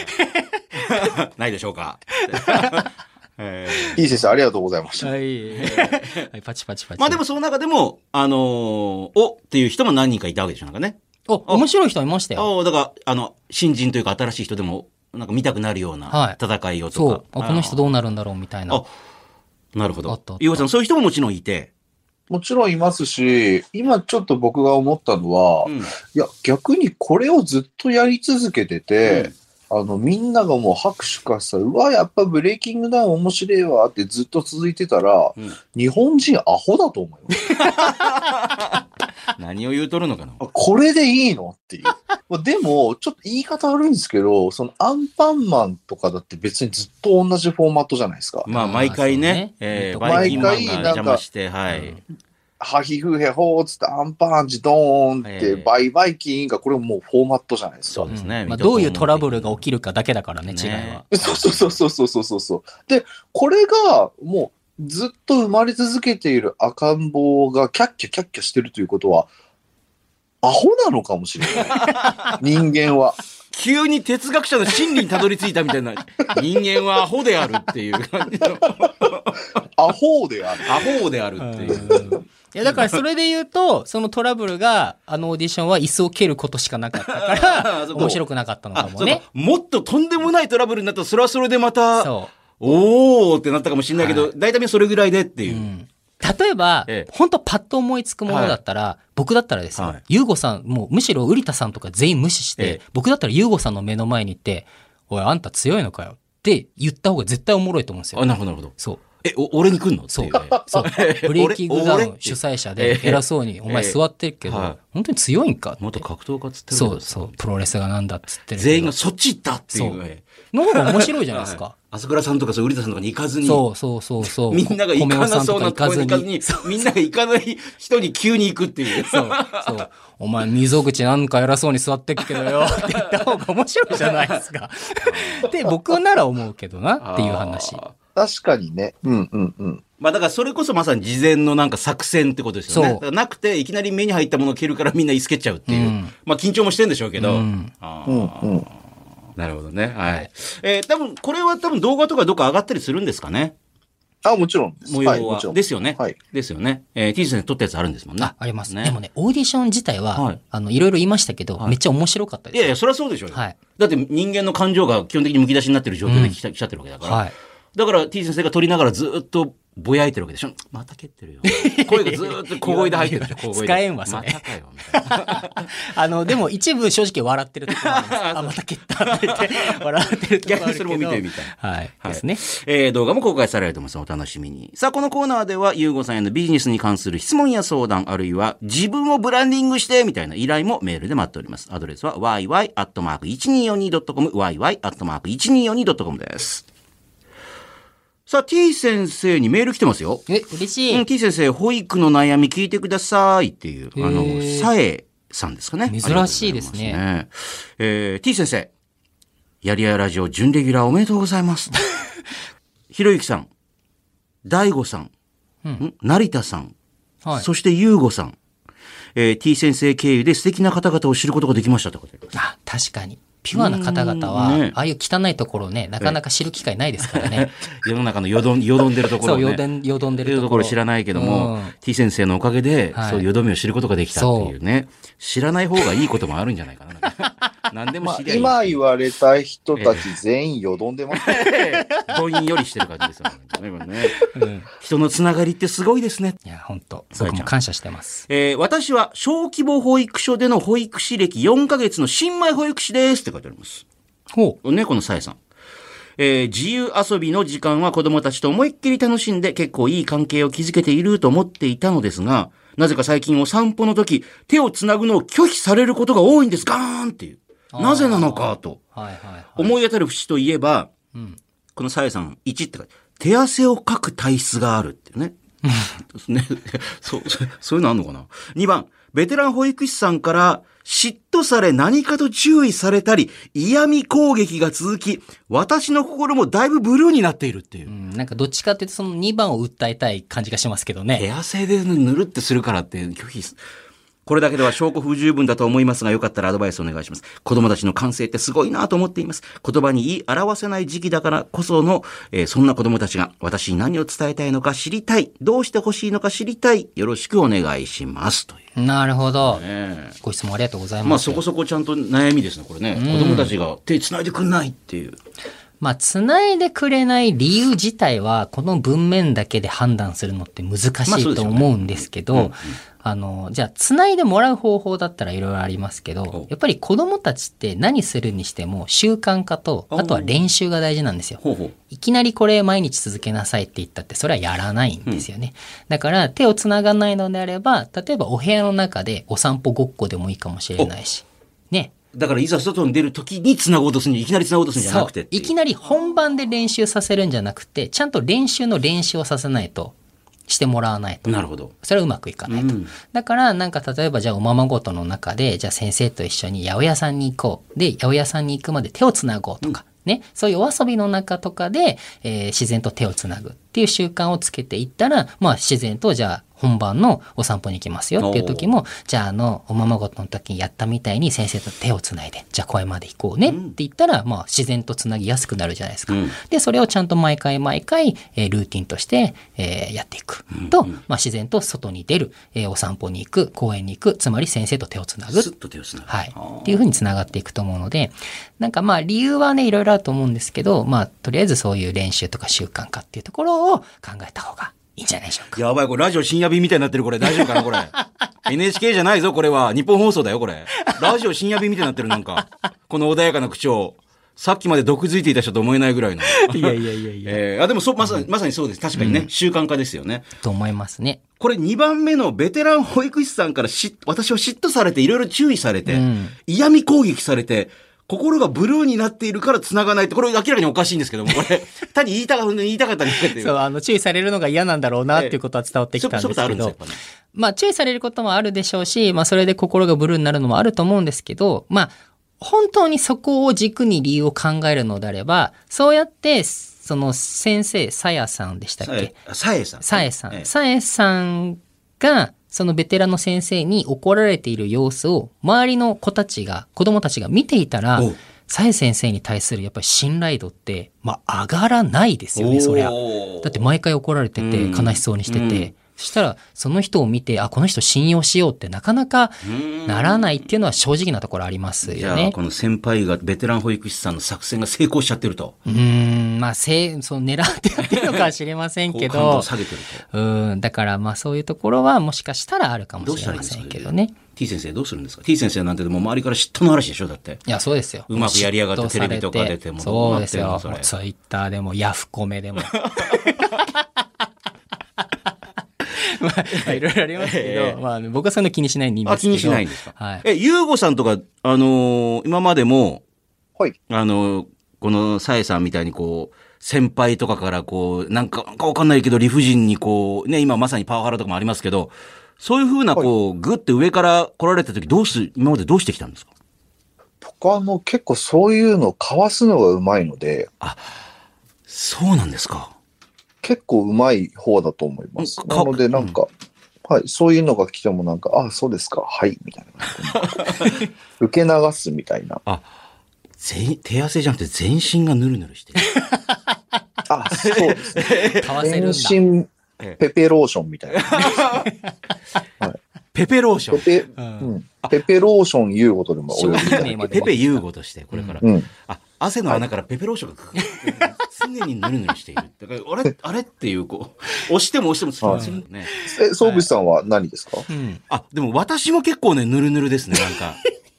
A: ないでしょうか。えー
B: いい先生、ありがとうございました。
D: はい。はい、パチパチパチ。
A: まあでもその中でも、あのーおっていう人も何人かいたわけでしょ、なんかね。
D: お、面白い人いましたよ。
A: ああ、だから、あの、新人というか新しい人でも、なんか見たくなるよう
D: は
A: ない戦いをとか。
D: そう。あこの人どうなるんだろうみたいな。
A: あなるほど
D: あったあっ。た
A: ゆうごさん、そういう人ももちろんいて。
B: もちろんいますし、今ちょっと僕が思ったのは、
A: うん
B: いや、逆にこれをずっとやり続けてて、あの、みんながもう拍手喝采、うわ、やっぱブレイキングダウン面白いわってずっと続いてたら、
A: うん
B: 日本人アホだと思います。
A: 何を言うとるのかな？
B: あこれでいいの？っていう。まあでも、ちょっと言い方悪いんですけど、そのアンパンマンとかだって別にずっと同じフォーマットじゃないですか。
A: まあ、毎回ね
D: ね、
A: えー
D: 毎
A: バイキンマンが
B: 回
A: 邪魔して、はい。
B: ハヒフヘホーつってアンパンチドーンって、
A: ええ
B: バイバイキンがこれもうフォーマットじゃないですか。
A: そうですね。
D: まあ、どういうトラブルが起きるかだけだからね、違い
A: ね
D: は。
B: そうそうそうそうそうそうそう。で、これがもうずっと生まれ続けている赤ん坊がキャッキャキャッキャしてるということは、アホなのかもしれない。人間は。
A: 急に哲学者の真理にたどり着いたみたいな、人間はアホであるっていう感じの、
B: アホである。
A: アホであるっていう。
D: いや、だからそれで言うと、そのトラブルが、あのオーディションは椅子を蹴ることしかなかったから、面白くなかったのかもね
A: か。。もっととんでもないトラブルになったら、それはそれでまた、
D: そ
A: おーってなったかもしれないけど、
D: は
A: 大体それぐらいでって
D: う。
A: いうう。
D: ん。例えば
A: ええ、
D: 本当パッと思いつくものだったら、僕だったらです
A: はい
D: よ、ゆうごさん、もうむしろ瓜田さんとか全員無視し
A: ええ
D: て、僕だったらゆうごさんの目の前に行って、おい、あんた強いのかよって言った方が絶対おもろいと思うんです
A: あ、
D: よ。
A: なるほど、なるほど。
D: そう。
A: え、お俺に来んの
D: そう。そう。ブレイキングダウ
A: 俺
D: ン主催者
A: え
D: で
A: え
D: 偉そうに、お前座ってるけど
A: ええはい、
D: 本当に強いんかって
A: 元格闘家っつってる
D: そうそう。プロレスがなんだっつってる。
A: 全員がそっち行ったっていうね。
D: の方が面白いじゃないですか。
A: はい朝倉さんとかそう、瓜田さんとかに行かずに、
D: そうそうそうそう。
A: みんなが行かなそうなところに行かずに
D: そう、
A: みんなが行かない人に急に行くっていう。
D: そうそう。お前、溝口なんか偉そうに座ってっけどよ って言った方が面白いじゃないですか。って僕なら思うけどなっていう話。
B: 確かにね。うんうんうん。
A: まあだからそれこそまさに事前のなんか作戦ってことですよね。なくて、いきなり目に入ったものを蹴るからみんな居つけちゃうっていう。
D: うん
A: まあ緊張もしてんでしょうけど。
D: うん
A: あ
B: うん
A: ー
B: うん。
A: なるほどね。はい。えー多分、これは多分動画とかどっか上がったりするんですかね？
B: あ、もちろんです。
A: 模様は。
B: はい、もちろん。
A: ですよね。
B: はい。
A: ですよね。えー、T 先生撮ったやつあるんですもんね。
D: あ、あります。
A: ね
D: でもね、オーディション自体は、
A: はい
D: あの、いろいろ言いましたけど、
A: はい
D: めっちゃ面白かったです。
A: いやいや、そりゃそうでしょうよ。
D: はい
A: だって人間の感情が基本的にむき出しになってる状況で来ちゃ,、来ちゃってるわけだから。
D: はい。
A: だから T 先生が撮りながらずっとぼやいてるわけでしょ？また蹴ってるよ。声がずーっと小声で入ってるでしょ？小声で。
D: 使えんわそれ
A: またかよ。みたいな
D: あの、でも一部正直笑ってるところもあ。あ、また蹴ったって言って、笑ってるところあるけど。
A: 逆にそれも見てみたい
D: はい。
A: はい
D: ですね。
A: えー動画も公開されると思います。お楽しみに。さあ、このコーナーでは、ゆうごさんへのビジネスに関する質問や相談、あるいは自分をブランディングして、みたいな依頼もメールで待っております。アドレスは yy.1242.com、yy.1242.com です。さあ、T 先生にメール来てますよ。
D: え、嬉しい。
A: うん、T 先生、保育の悩み聞いてくださいっていう、あのさえさんですかね。
D: 珍しいですね
A: すね。えー、T 先生、やりやラジオ準レギュラーおめでとうございます。ひろゆきさん、大悟さん、ん成田さん、
D: はい。
A: そしてゆうごさん、えー、T 先生経由で素敵な方々を知ることができましたってことで
D: あ、確かに。ピュアな方々は、
A: うんね
D: ああいう汚いところをね、なかなか知る機会ないですからね。
A: 世の中のよどん、よどんでるところ
D: そう、
A: をね。
D: よどん、よどんでるところ。
A: ところ知らないけども、
D: うん
A: T 先生のおかげで、
D: はい
A: そういうよどみを知ることができたっていうね。知らない方がいいこともあるんじゃないかな。何でも
B: まあ
A: 知りゃいい。
B: 今言われた人たち全員よどんでますね。
A: どんよりしてる感じですよね。今ね
D: うん
A: 人のつながりってすごいですね。
D: いや、本当僕も感謝してます。
A: えー私は小規模保育所での保育士歴4ヶ月の新米保育士です書いてあります。
D: ほう。
A: ね、このさえさん。えー自由遊びの時間は子供たちと思いっきり楽しんで結構いい関係を築けていると思っていたのですが、なぜか最近お散歩の時、手をつなぐのを拒否されることが多いんです。ガーンっていう。なぜなのかと。思い当たる節といえば、
D: うん。
A: このさえさん、1って書いて手汗をかく体質があるっていうね。ね、そう、そうそういうのあんのかな ?2 番、ベテラン保育士さんから嫉妬され何かと注意されたり、嫌味攻撃が続き、私の心もだいぶブルーになっているっていうう。
D: ん、なんかどっちかっていうとその2番を訴えたい感じがしますけどね。
A: 手汗で塗るってするからって拒否す。これだけでは証拠不十分だと思いますが、よかったらアドバイスお願いします。子供たちの感性ってすごいなと思っています。言葉に言い表せない時期だからこその、えーそんな子供たちが私に何を伝えたいのか知りたい。どうしてほしいのか知りたい。よろしくお願いします。という。
D: なるほど。
A: ね
D: ご質問ありがとうございます。
A: まあそこそこちゃんと悩みですね、これね。子供たちが手繋いでくんないっていう。
D: まあ、繋いでくれない理由自体は、この文面だけで判断するのって難しいと思うんですけど、あの、じゃあ、繋いでもらう方法だったらいろいろありますけ
A: お
D: ど、やっぱり子供たちって何するにしても習慣化と、あとは練習が大事なんですよ。いきなりこれ毎日続けなさいって言ったって、それはやらないんですよね。だから、手を繋がないのであれば、例えばお部屋の中でお散歩ごっこでもいいかもしれないし、ね。
A: だからいざ外に出るときに繋ごうとするんじゃいきなり繋ごうとするんじゃなくていう
D: いきなり本番で練習させるんじゃなくて、ちゃんと練習の練習をさせないと、してもらわないと。
A: なるほど。
D: それはうまくいかないと。
A: うん
D: だから、なんか例えばじゃあおままごとの中で、じゃあ先生と一緒に八百屋さんに行こう。で、八百屋さんに行くまで手をつなごうとか、ね。そういうお遊びの中とかで、えー自然と手をつなぐっていう習慣をつけていったら、まあ自然とじゃあ本番のお散歩に行きますよっていう時も、じゃああの、おままごとの時にやったみたいに先生と手をつないで、じゃあ公園まで行こうねって言ったら、まあ自然とつなぎやすくなるじゃないですか。
A: うん
D: で、それをちゃんと毎回毎回、えールーティンとして、えーやっていくと、まあ自然と外に出る、えーお散歩に行く、公園に行く、つまり先生と手をつなぐ。
A: スッと手を繋ぐ。
D: はい。っていうふうにつながっていくと思うので、なんかまあ理由はね、いろいろあると思うんですけど、まあとりあえずそういう練習とか習慣化っていうところを考えた方がいいんじゃないでしょうか。
A: やばい、これラジオ深夜便みたいになってる、これ。大丈夫かな、これ。NHK じゃないぞ、これは。日本放送だよ、これ。ラジオ深夜便みたいになってる、なんか。この穏やかな口調。さっきまで毒づいていた人と思えないぐらいの。
D: いやいやいやいや。
A: えーあ、でもそ、まさに、まさにそうです。確かにね、習慣化ですよね。
D: と思いますね。
A: これ2番目のベテラン保育士さんからし私を嫉妬されて、いろいろ注意されて、
D: うん
A: 嫌味攻撃されて、心がブルーになっているから繋がないって、これ明らかにおかしいんですけども、これ、単に言いたかった、言いたかっただけっていう。
D: そう、あの、注意されるのが嫌なんだろうなっていうことは伝わってきたんですけど
A: そういうことあるんですよ、やっぱね。
D: まあ、注意されることもあるでしょうし、まあ、それで心がブルーになるのもあると思うんですけど、まあ、本当にそこを軸に理由を考えるのであれば、そうやって、その先生、さやさんでしたっけ？
A: さえさん。
D: さえさ
A: ええ
D: ん。さえさんが、そのベテランの先生に怒られている様子を、周りの子たちが、子供たちが見ていたらさえ先生に対するやっぱり信頼度って、まあ上がらないですよね、そりゃ。だって毎回怒られてて
A: うん。
D: 悲しそうにしてて、
A: うん
D: そしたらその人を見てあこの人信用しようってなかなかならないっていうのは正直なところあります
A: じゃあ、
D: よね。
A: この先輩が、ベテラン保育士さんの作戦が成功しちゃってると。
D: うーんまあせいそう狙ってやってるのかもしれませんけ
A: 好感度
D: ど
A: を下げてると。
D: うんだからまあそういうところはもしかしたらあるかも
A: し
D: れませ
A: ん
D: けどね。
A: T 先生どうするんですか ?T 先生なんてもう周りから嫉妬の嵐でしょだって。
D: いやそうですよ。
A: うまくやりやがってテレビとか出ても
D: そうですよ。ツイッターでもヤフコメでも。まあまあ、いろいろありますけ
A: ええ
D: ど、まあ、僕はそういうの気にしないんですけど。
A: 気にしないんですか？
D: はい。
A: え、ゆうごさんとか、あのー今までも、
B: はい。
A: あのーこのさえさんみたいにこう、先輩とかからこう、なんか、なんかわかんないけど理不尽にこう、ね、今まさにパワハラとかもありますけど、そういうふうなこう、ぐって上から来られた時どうす、今までどうしてきたんですか？
B: 僕はあの結構そういうのをかわすのがうまいので、
A: そうなんですか。
B: 結構うまい方だと思います。なのでなんか、はい、そういうのが来てもなんか、あ、そうですか、はい、みたいな。受け流すみたいな。
A: 全手汗じゃなくて全身がヌルヌルしてる。
B: あ、そうですね。全身
A: ええ
B: ペペローションみたいな。
A: ペペローション。
B: ペペ、うん。ペペローション言うことでもお呼びいただけ
D: まで
A: ペペユーゴとして、これから。
B: うん。
A: あ、汗の穴からペペローションがグーッて常にヌルヌルしている。だから、あれ、あれっていう、こう、押しても押してもつきませんよね。
B: え、総口さんは何ですか？
D: うん。
A: あ、でも私も結構ね、ヌルヌルですね、なんか。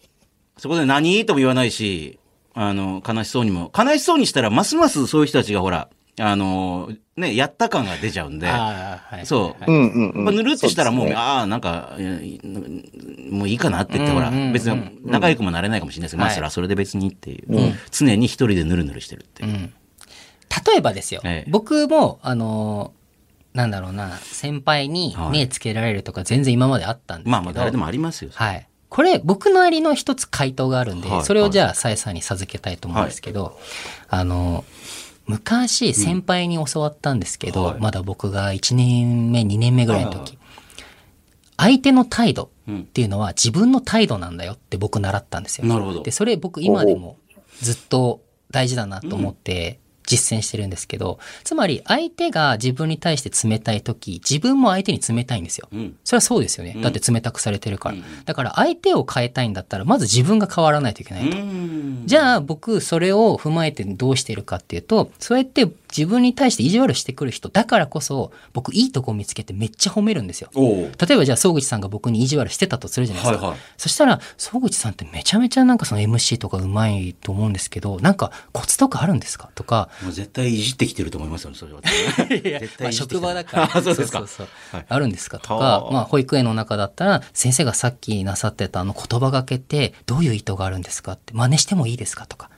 A: そこで何？とも言わないし、あの、悲しそうにも。悲しそうにしたら、ますますそういう人たちがほら、あの、ね、やった感が出ちゃうんで。
D: ああ、はい。
A: そう。
B: うんうんうん。
A: まあ、ぬるってしたらもう、
B: そですね
A: ああ、なんか、もういいかなって言って、ほら
D: うんうんうん、
A: 別に仲良くもなれないかもしれないですけど、まあ、
D: はい
A: それはそれで別にっていう。
B: うん
A: 常に一人でぬるぬるしてるっていうう。
D: ん。例えばですよ。
A: ええ
D: 僕も、あのーなんだろうな、先輩に目つけられるとか全然今まであったんですけど。
A: まあまあ、誰でもありますよ。
D: はい。これ、僕なりの一つ回答があるんで、
A: はい
D: それをじゃあ、さえさんに授けたいと思うんですけど、あの、昔、先輩に教わったんですけど、
A: はい。
D: まだ僕が1年目、2年目ぐらいの時、相手の態度っていうのは自分の態度なんだよって僕習ったんですよ。
A: なるほど。
D: で、それ僕今でもずっと大事だなと思って実践してるんですけど、つまり相手が自分に対して冷たい時、自分も相手に冷たいんですよ。
A: うん。
D: それはそうですよね。だって冷たくされてるから。
A: うん
D: だから相手を変えたいんだったら、まず自分が変わらないといけないと。
A: うん
D: じゃあ僕それを踏まえてどうしてるかっていうと、そうやって自分に対して意地悪してくる人だからこそ、僕いいとこ見つけてめっちゃ褒めるんですよ。例えばじゃあ、総口さんが僕に意地悪してたとするじゃないですか。
A: はいはい
D: そしたら、総口さんってめちゃめちゃなんかその MC とかうまいと思うんですけど、なんかコツとかあるんですか？とか、
A: もう絶対いじってきてると思いますよね、それは。絶
D: まあ、
A: いじってきてる
D: 職場だから。
A: あそうですか。
D: あるんですか？と
A: はあ、
D: かまあ、保育園の中だったら、先生がさっきなさってたあの言葉がけって、どういう意図があるんですか？って、真似してもいいですか？とか。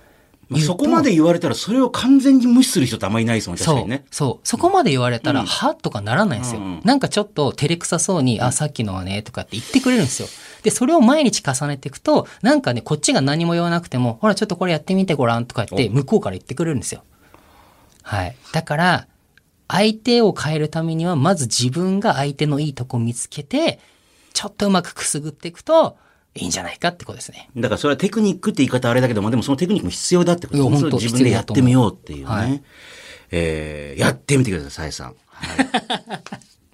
A: まあそこまで言われたら、それを完全に無視する人ってあんまりいないですもん、確か
D: そう
A: にね。。
D: そう。そこまで言われたら、
A: うん
D: はとかならないんですよ。
A: うんうん
D: なんかちょっと照れくさそうに、あ、さっきのはね、とかって言ってくれるんですよ。で、それを毎日重ねていくと、なんかね、こっちが何も言わなくても、ほら、ちょっとこれやってみてごらんとか言って、向こうから言ってくれるんですよ。はい。だから、相手を変えるためには、まず自分が相手のいいとこ見つけて、ちょっとうまくくすぐっていくと、いいんじゃないかってことですね。
A: だからそれはテクニックって言い方あれだけども、でもそのテクニックも必要だってこと
D: いや本当
A: それを自分でやってみようっていうね。
D: はい
A: えーやってみてください、さん。はい。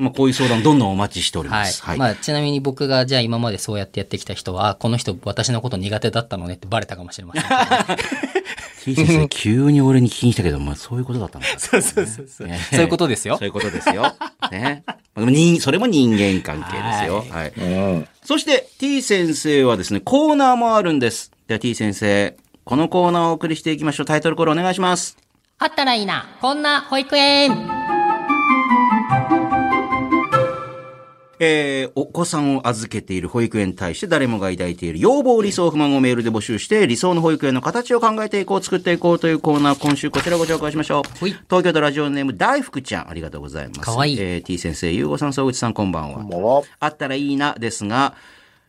A: まあこういう相談どんどんお待ちしておりま
D: はい。
A: す。はい。
D: まあ、ちなみに僕がじゃあ今までそうやってやってきた人は、あこの人私のこと苦手だったのねってバレたかもしれません
A: 先生、急に俺に聞きに来たけど、まあそういうことだったのか、そうそうそう
D: そういうことですよ
A: そういうことですよ。ね。でも人、それも人間関係ですよ。はい。
B: うん。
A: そして T 先生はですね、コーナーもあるんです。では T 先生、このコーナーをお送りしていきましょう。タイトルコールお願いします。
D: あったらいいな。こんな保育園。
A: えー、お子さんを預けている保育園に対して誰もが抱いている要望、理想、不満をメールで募集して、理想の保育園の形を考えていこう、作っていこうというコーナー、今週こちらご紹介しましょう。東京都ラジオネーム大福ちゃん、ありがとうございます。
D: かわいい
A: えー、T 先生、ゆうごさん、総口さん、こんばんは。
B: こんばんは。
A: あったらいいな、ですが、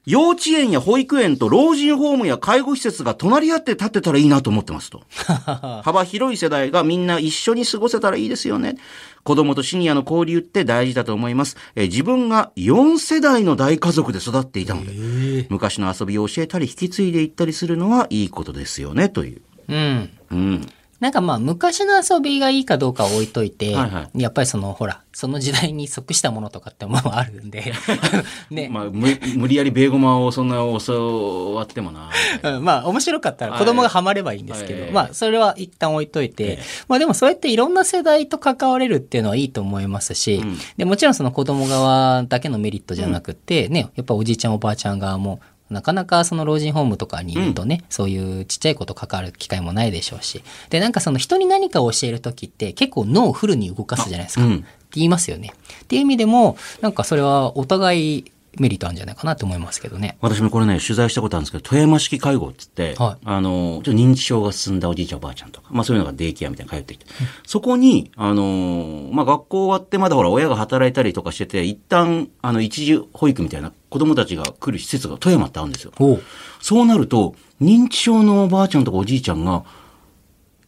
A: 幼稚園や保育園と老人ホームや介護施設が隣り合って建ってたらいいなと思ってますと。幅広い世代がみんな一緒に過ごせたらいいですよね。子供とシニアの交流って大事だと思います。えー自分が4世代の大家族で育っていたので、昔の遊びを教えたり引き継いでいったりするのはいいことですよね、という。
D: うん。
A: うん。
D: なんかまあ昔の遊びがいいかどうかは置いといて、
A: はいは
D: やっぱりそのほら、その時代に即したものとかってものあるんで、ね、
A: まあ、む無理やりベーゴマをそんな教わってもな。
D: まあ面白かったら子供がハマればいいんですけど、
A: はい。
D: まあそれは一旦置いといて、まあでもそうやっていろんな世代と関われるっていうのはいいと思いますし、
A: うん。
D: でもちろんその子供側だけのメリットじゃなくて、ね、やっぱおじいちゃんおばあちゃん側もなかなかその老人ホームとかにいるとね、そういうちっちゃい子と関わる機会もないでしょうし。で、なんかその人に何かを教えるときって結構脳をフルに動かすじゃないですか。
A: うん
D: って言いますよね。っていう意味でも、なんかそれはお互いメリットあるんじゃないかなと思いますけどね。
A: 私もこれね、取材したことあるんですけど、富山式介護って言って、
D: はい
A: あの、ちょっと認知症が進んだおじいちゃんおばあちゃんとか、まあそういうのがデイケアみたいなの通ってきて、そこに、あの、まあ学校終わってまだほら親が働いたりとかしてて、一旦、あの、一時保育みたいな子供たちが来る施設が富山ってあるんですよ。
D: おう
A: そうなると、認知症のおばあちゃんとかおじいちゃんが、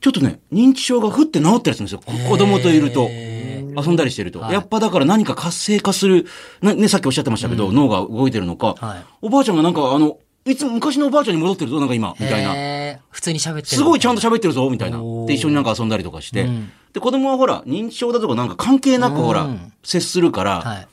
A: ちょっとね、認知症がふって治ったりするんですよ。こ子供といると。遊んだりしてると。
D: はい。
A: やっぱだから何か活性化する、なね、さっきおっしゃってましたけど、脳が動いてるのか、
D: はい。
A: おばあちゃんがなんかあの、いつも昔のおばあちゃんに戻ってるぞ、なんか今、みたいな。
D: 普通に喋ってる。
A: すごいちゃんと喋ってるぞ、みたいな。で、一緒になんか遊んだりとかして。
D: うん。
A: で、子供はほら、認知症だとかなんか関係なくほら
D: うん、
A: 接するから、
D: はい。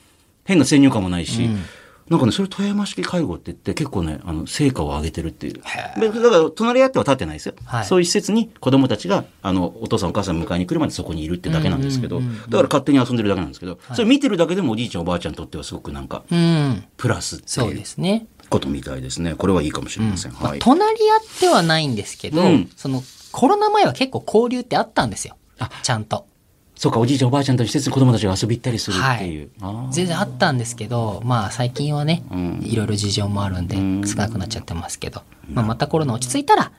A: 変な先入観もないし、
D: うん
A: なんかね、それ富山式介護って言って結構ね、あの、成果を上げてるっていう。だから、隣り合っては立ってないですよ。
D: はい
A: そういう施設に子供たちが、あの、お父さんお母さん迎えに来るまでそこにいるってだけなんですけど、
D: うんうんうんうん
A: だから勝手に遊んでるだけなんですけど、それ見てるだけでもおじいちゃんおばあちゃんにとってはすごくなんか、
D: うん。
A: プラスって
D: そう
A: いう
D: ですね。
A: ことみたいですね。これはいいかもしれません。
D: まあ
A: はい。
D: 隣り合ってはないんですけど、
A: うん
D: そのコロナ前は結構交流ってあったんですよ。
A: あ
D: ちゃんと。
A: そうか、おじいちゃんおばあちゃんと施設に子供たちが遊び行ったりするっていう。あー
D: 全然あったんですけど、まあ最近はね、
A: うん
D: いろいろ事情もあるんで
A: うん
D: 少なくなっちゃってますけど、まあまたコロナ落ち着いたら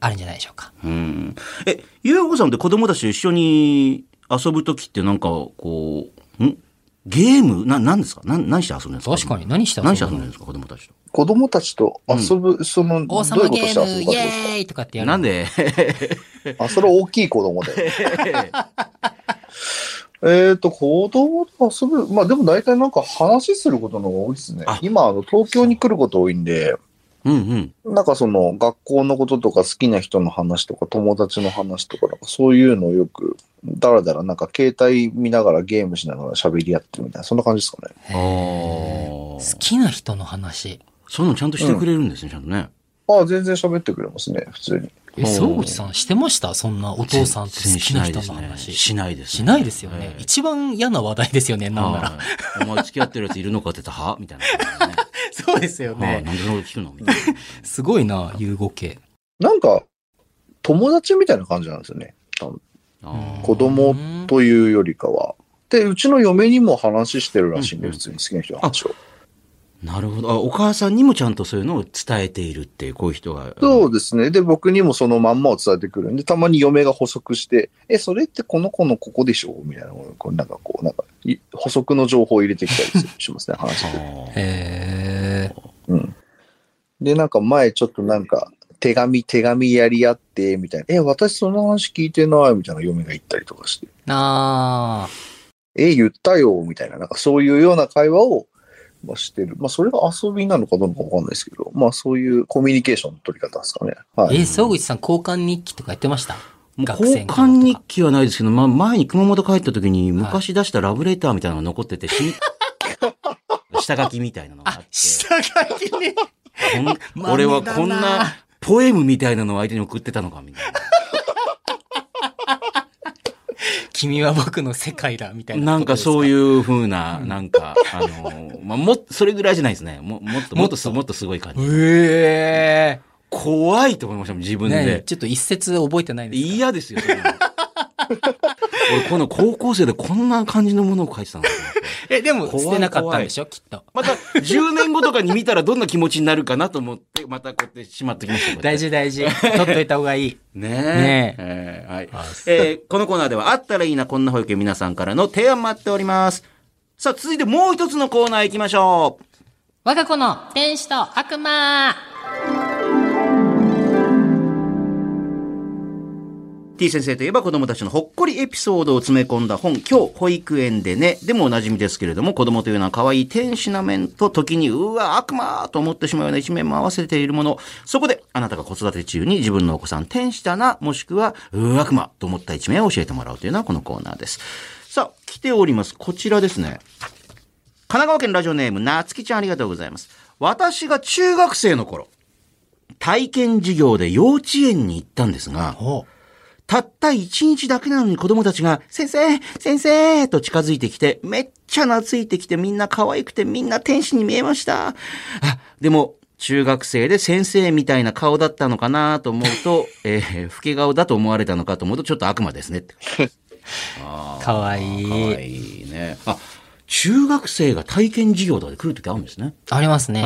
D: あるんじゃないでしょうか。
A: うん。え、ゆうこさんって子供たちと一緒に遊ぶときってなんか、こう、んゲームな、何ですかな何して遊んでるんですか
D: 確かに何して遊ぶ
A: 何
D: の
A: して遊んでるんですか子供たちと。
B: 子供たちと遊ぶ、その、どういう
D: 王様
B: こと
D: ゲームイ
B: して遊ぶかってことです
D: エーイとかってやる。
A: なんで
B: かあ、それは大きい子供で。えっと、子供と遊ぶ、まあでも大体なんか話することの方が多いですね
A: あ。
B: 今、あの、東京に来ること多いんで、
A: うんうん。
B: なんかその学校のこととか好きな人の話とか友達の話とかなんかそういうのをよくだらだらなんか携帯見ながらゲームしながら喋り合ってるみたいなそんな感じですかね。
A: あ
D: 好
A: あ。
D: きな人の話。
A: そういうのちゃんとしてくれるんですね、ちゃんとね。
B: ああ、全然喋ってくれますね、普通に。
D: え、総口さんしてました？そんなお父さんと好きな人の話。
A: しないですね。
D: しないですよね。
A: ええ
D: 一番嫌な話題ですよね、なんなら。
A: はいお前付き合ってるやついるのかって言ったら、は？みたいな感じでね。
D: そうですよ
A: はい。なんでそんなこと聞くの？みたいな。
D: すごいな、融合系。
B: なんか友達みたいな感じなんですよね。子供というよりかは。で、うちの嫁にも話してるらしいんで、普通に好きな人の話を。
A: なるほど。あお母さんにもちゃんとそういうのを伝えているっていう、こういう人が。
B: そうですね。で、僕にもそのまんまを伝えてくるんで、たまに嫁が補足して、え、それってこの子のここでしょ？みたいなのを、こうなんかこう、なんか、い補足の情報を入れてきたりしますね、話
D: へえ。
B: うん。で、なんか前ちょっとなんか、手紙、手紙やり合って、みたいな。え、私その話聞いてない、みたいな嫁が言ったりとかして。
D: あ
B: え、言ったよ、みたいな。なんかそういうような会話を、まあ、してる。まあ、それが遊びなのかどうかわかんないですけど、まあ、そういうコミュニケーションの取り方ですかね。は
D: あ。
B: い。
D: え、総口さん交換日記とかやってました？
A: 交換日記はないですけど、まあ、前に熊本帰った時に昔出したラブレターみたいなのが残ってて、し 下書きみたいなのがあって、
D: 下書き
A: 俺はこんなポエムみたいなのを相手に送ってたのか、みたいな。
D: 君は僕の世界だ、みたいな。
A: なんかそう
D: う。
A: いう風な、なんか、あの、まあ、もそれぐらいじゃないですね。ももっと、もっと？す、もっとすごい感じ。
D: え
A: 怖いと思いましたもん、自
D: え
A: 分で。
D: ねちょっと一節覚えてないですか？
A: 嫌ですよ、俺、この高校生でこんな感じのものを書いてたの
D: え、でも捨てなかったんでしょ？きっと。
A: また、10年後とかに見たらどんな気持ちになるかなと思って、またこうやってしまってきました。
D: 大事大事。取っといた方がいい。
A: ねえ。
D: ね
A: えーはい
D: あ。
A: えーこのコーナーでは、あったらいいな、こんな保育園皆さんからの提案待っております。さあ、続いてもう一つのコーナー行きましょう。
D: 我が子の天使と悪魔
A: T 先生といえば子供たちのほっこりエピソードを詰め込んだ本、今日保育園でね、でもおなじみですけれども、子供というのは可愛い天使な面と時にうわ、悪魔と思ってしまうような一面も合わせているもの。そこであなたが子育て中に自分のお子さん天使だな、もしくはうわ、悪魔と思った一面を教えてもらうというのはこのコーナーです。さあ、来ております。こちらですね。神奈川県ラジオネーム、なつきちゃんありがとうございます。私が中学生の頃、体験授業で幼稚園に行ったんですが、たった一日だけなのに子供たちが、先生先生と近づいてきて、めっちゃ懐いてきてみんな可愛くてみんな天使に見えました。あ、でも、中学生で先生みたいな顔だったのかなと思うと、えー、老け顔だと思われたのかと思うとちょっと悪魔ですねって。
D: かわい
A: 可
D: い。
A: 愛いね。あ、中学生が体験授業とかで来るときあるんですね。
D: ありますね。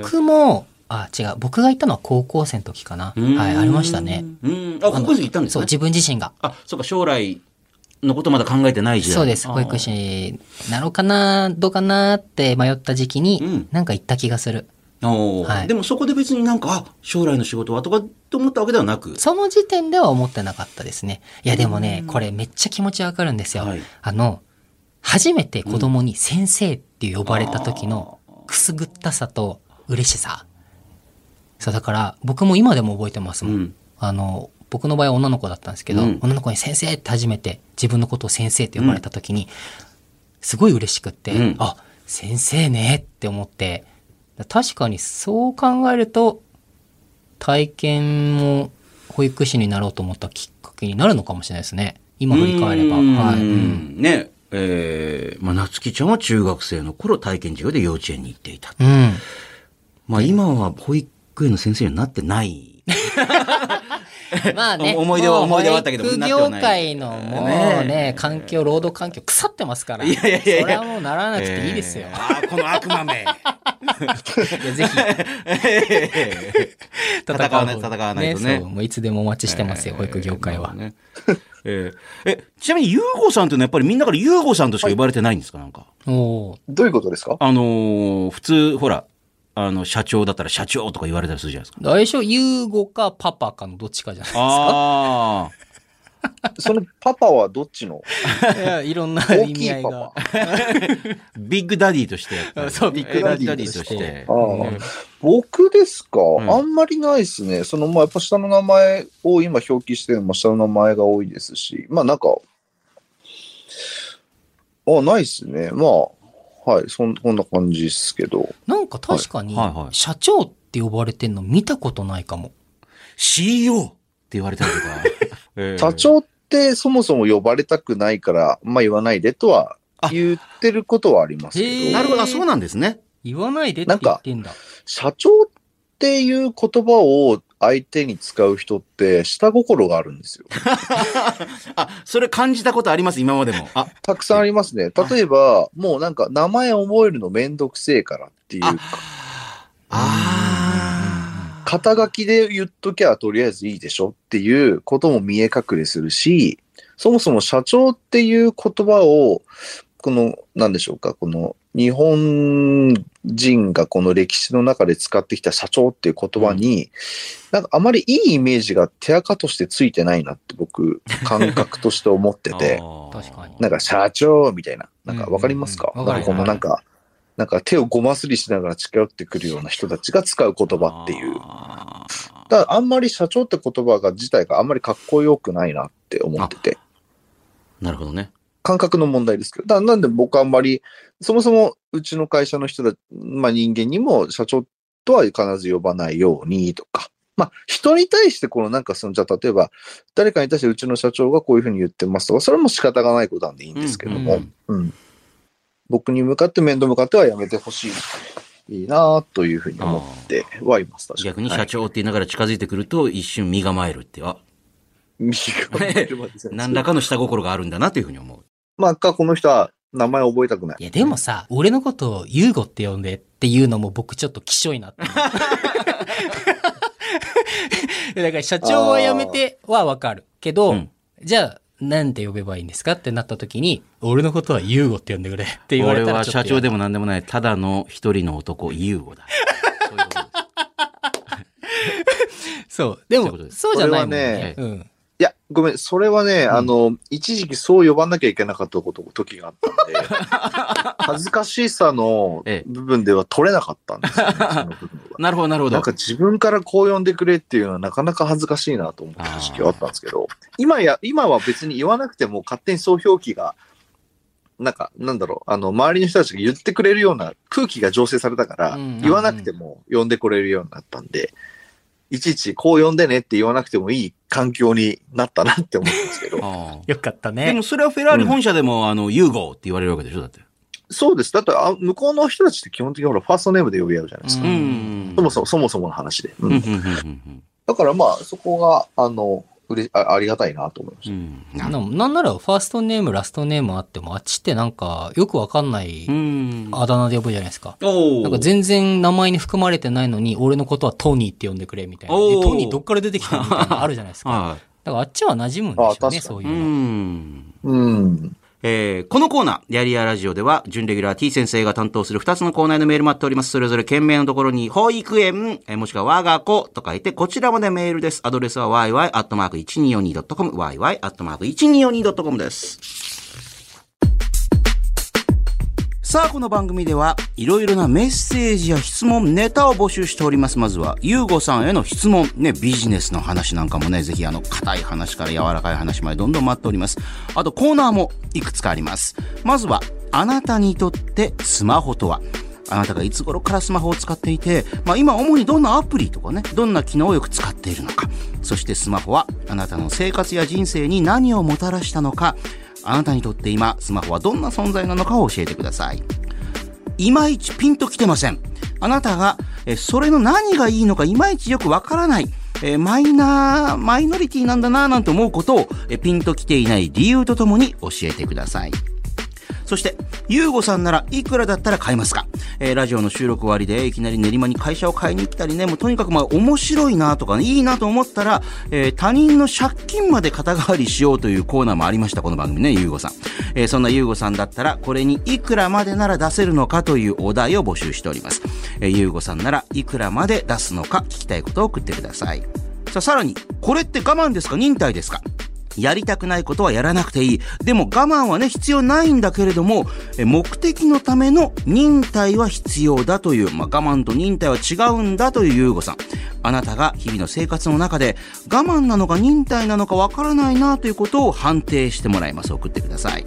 D: 僕も、あ、違う。僕が行ったのは高校生の時かな。はい、ありましたね。
A: うん。あ、高校生行ったんです
D: そう、
A: ね。
D: 自分自身が。
A: あ、そうか、将来のことまだ考えてない時代。
D: そうです。保育士になろうかな、どうかなって迷った時期に、
A: うん
D: なんか行った気がする。はい
A: でもそこで別になんか、あ、将来の仕事はとかって思ったわけではなく？
D: その時点では思ってなかったですね。いや、でもね、これめっちゃ気持ちわかるんですよ。
A: はい
D: あの、初めて子供に先生って呼ばれた時のくすぐったさと嬉しさ。そう、だから僕も今でも覚えてますもん。
A: うん
D: あの、僕の場合は女の子だったんですけど、
A: うん
D: 女の子に先生って初めて自分のことを先生って呼ばれた時に、すごい嬉しくって、
A: うん
D: あ、先生ねって思って、確かにそう考えると、体験も保育士になろうと思ったきっかけになるのかもしれないですね。今振り返れば。
A: うん
D: はい。うん
A: ね、えー、まあ、夏希ちゃんは中学生の頃体験授業で幼稚園に行っていた。
D: うん。
A: まあ、今は保育園の先生になってない。
D: まあね。
A: 思い出は
D: もう
A: 思い出はあったけど
D: 保育
A: なってはない
D: 業界のもう
A: ね
D: ね、環境、労働環境腐ってますから。
A: いやいやいや
D: それはもうならなくていいですよ。
A: えーあーこの悪魔め。
D: いやぜひ、
A: 戦わない、戦わないとね。
D: もういつでもお待ちしてますよ、保育業界は。
A: ね。えーえ、ちなみに、ゆうごさんっていうのはやっぱりみんなからゆうごさんとしか呼ばれてないんですかなんか？
D: おー
B: どういうことですか？
A: あのー普通、ほら、あの、社長だったら社長とか言われたりするじゃないですか。
D: 最初、ユーゴかパパかのどっちかじゃないですか？
A: あ
B: そのパパはどっちの？
D: いや、いろんな
B: 大
D: 意味合い
B: きいパ
D: が
A: ビッグダディとして。
D: そうビッグダディとして
B: ああ僕ですか、
A: ん
B: あんまりないですね。その、まあ、やっぱ下の名前を今表記してるのも下の名前が多いですし、まあなんか、あ、ないですね。まあ、はい、そんこんな感じですけど。
D: なんか確かに
A: はいはいは、い
D: 社長って呼ばれてんの見たことないかも。
A: CEO って言われたりとか。えー
B: 社長ってそもそも呼ばれたくないから、まあ言わないでとは
A: あ
B: 言ってることはありますけど、
A: なるほど、あそうなんですね。
D: 言わないでって言ってんだ。
B: 社長っていう言葉を相手に使う人って下心があるんですよ。
A: あ、それ感じたことあります、今までも。あ、
B: たくさんありますね。例えば、もうなんか名前覚えるのめんどくせえからっていうか、
A: あ
B: 肩書きで言っときゃとりあえずいいでしょっていうことも見え隠れするし、そもそも社長っていう言葉を、この、なんでしょうか、この日本人がこの歴史の中で使ってきた社長っていう言葉に、なんかあまりいいイメージが手垢としてついてないなって僕、感覚として思ってて、
D: 確かに。
B: なんか社長みたいな、なんかわかりますか、
D: うん。うん
B: なんかこのなんか、なんか手をごますりしながら近寄ってくるような人たちが使う言葉っていう。だからあんまり社長って言葉が自体があんまりかっこよくないなって思ってて、
A: なるほどね。
B: 感覚の問題ですけど、だなんで僕あんまり、そもそもうちの会社の人だ、まあ人間にも社長とは必ず呼ばないようにとか、まあ人に対してこのなんかその、じゃあ例えば誰かに対してうちの社長がこういうふうに言ってますとか、それも仕方がないことなんでいいんですけども、
A: うん
B: うん僕に向かって面と向かってはやめてほしい。いいなというふうに思ってはいます。
A: 逆に。
B: はい
A: 社長って言いながら近づいてくると一瞬身構えるって、あ、
B: 右側にいるまで
A: 何らかの下心があるんだなというふうに思う。
B: まあ、か、この人は名前覚えたくない。
D: いや、でもさ、俺のことをユーゴって呼んでっていうのも僕ちょっときしょいなって。だから社長はやめてはわかる。けど、
A: うん
D: じゃあ、なんて呼べばいいんですかってなった時に、俺のことはユーゴって呼んでくれって言われ
A: 俺
D: たらちょっと
A: は社長でも何でもない、ただの一人の男、ユーゴだ。そういうことです
D: そう。でも
A: そう
D: じゃないもん
B: これは
D: ね。うん。
B: いや、ごめん、それはね、あの、一時期そう呼ばなきゃいけなかったこと、時があったんで、恥ずかしさの
A: ええ
B: 部分では取れなかったんですよね、その部分は。
A: なるほど、なるほど
B: なん。か自分からこう呼んでくれっていうのはなかなか恥ずかしいなと思った時期はあったんですけど、今や、今は別に言わなくても勝手に総表記が、なんか、なんだろう、あの、周りの人たちが言ってくれるような空気が醸成されたから
D: うんうんうん、
B: 言わなくても呼んでくれるようになったんで、いちいちこう呼んでねって言わなくてもいい環境になったなって思うんですけど、
D: よかったね
A: でも。それはフェラーリ本社でも、あの、ユーゴって言われるわけでしょだって。
B: そうです。だってあ、向こうの人たちって基本的にほら、ファーストネームで呼び合うじゃないですか。
A: うん
B: そもそも、そもそもの話で。うん
A: うん、うん、うんうん
B: だからまあ、そこが、あの、うれあありがたいなと思いまし
A: うん。
B: た。
A: うん。
D: ななんならファーストネーム、ラストネームあっても、あっちってなんかよくわかんない
A: うん。
D: あだ名で呼ぶじゃないですか。
A: お
D: なんか全然名前に含まれてないのに、俺のことはトニーって呼んでくれみたいな。トニーどっから出てきたのみたいなのあるじゃないですか。
A: は
D: だからあっちは馴染むんでしょうね。そういううの。
A: ん。
B: うん。
A: えーこのコーナー、やりやラジオでは、準レギュラー T 先生が担当する2つのコーナーのメール待っております。それぞれ件名のところに、保育園、えーもしくは我が子と書いて、こちらまでメールです。アドレスは yy.1242.com、yy.1242.com です。さあ、この番組では、いろいろなメッセージや質問、ネタを募集しております。まずは、ゆうごさんへの質問、ね、ビジネスの話なんかもね、ぜひあの、硬い話から柔らかい話までどんどん待っております。あと、コーナーもいくつかあります。まずは、あなたにとってスマホとは？あなたがいつ頃からスマホを使っていて、まあ今主にどんなアプリとかね、どんな機能をよく使っているのか、そしてスマホはあなたの生活や人生に何をもたらしたのか、あなたにとって今、スマホはどんな存在なのかを教えてください。いまいちピンときてません。あなたが、えそれの何がいいのかいまいちよくわからない。えマイナー、マイノリティなんだなぁなんて思うことを、えピンときていない理由とともに教えてください。そして、ゆうごさんならいくらだったら買えますか？えーラジオの収録終わりでいきなり練馬に会社を買いに来たりね、もうとにかくまあ面白いなとか、ね、いいなと思ったら、えー他人の借金まで肩代わりしようというコーナーもありました、この番組ね、ゆうごさん。えーそんなゆうごさんだったら、これにいくらまでなら出せるのかというお題を募集しております。えーゆうごさんならいくらまで出すのか聞きたいことを送ってください。さあ、さらに、これって我慢ですか？忍耐ですか？やりたくないことはやらなくていい。でも我慢はね、必要ないんだけれども、目的のための忍耐は必要だという、まあ、我慢と忍耐は違うんだというゆうごさん。あなたが日々の生活の中で我慢なのか忍耐なのかわからないなということを判定してもらいます。送ってください。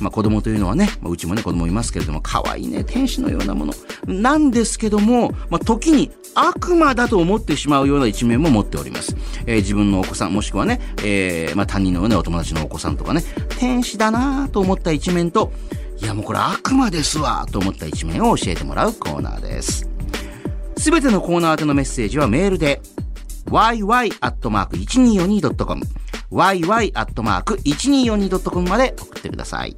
A: まあ子供というのはね、まあうちもね子供いますけれども、可愛いね、天使のようなもの。なんですけども、まあ時に悪魔だと思ってしまうような一面も持っております。えー自分のお子さん、もしくはね、えーまあ他人のね、お友達のお子さんとかね、天使だなぁと思った一面と、いやもうこれ悪魔ですわと思った一面を教えてもらうコーナーです。すべてのコーナー宛てのメッセージはメールで、yy.1242.com yy.1242.com まで送ってください。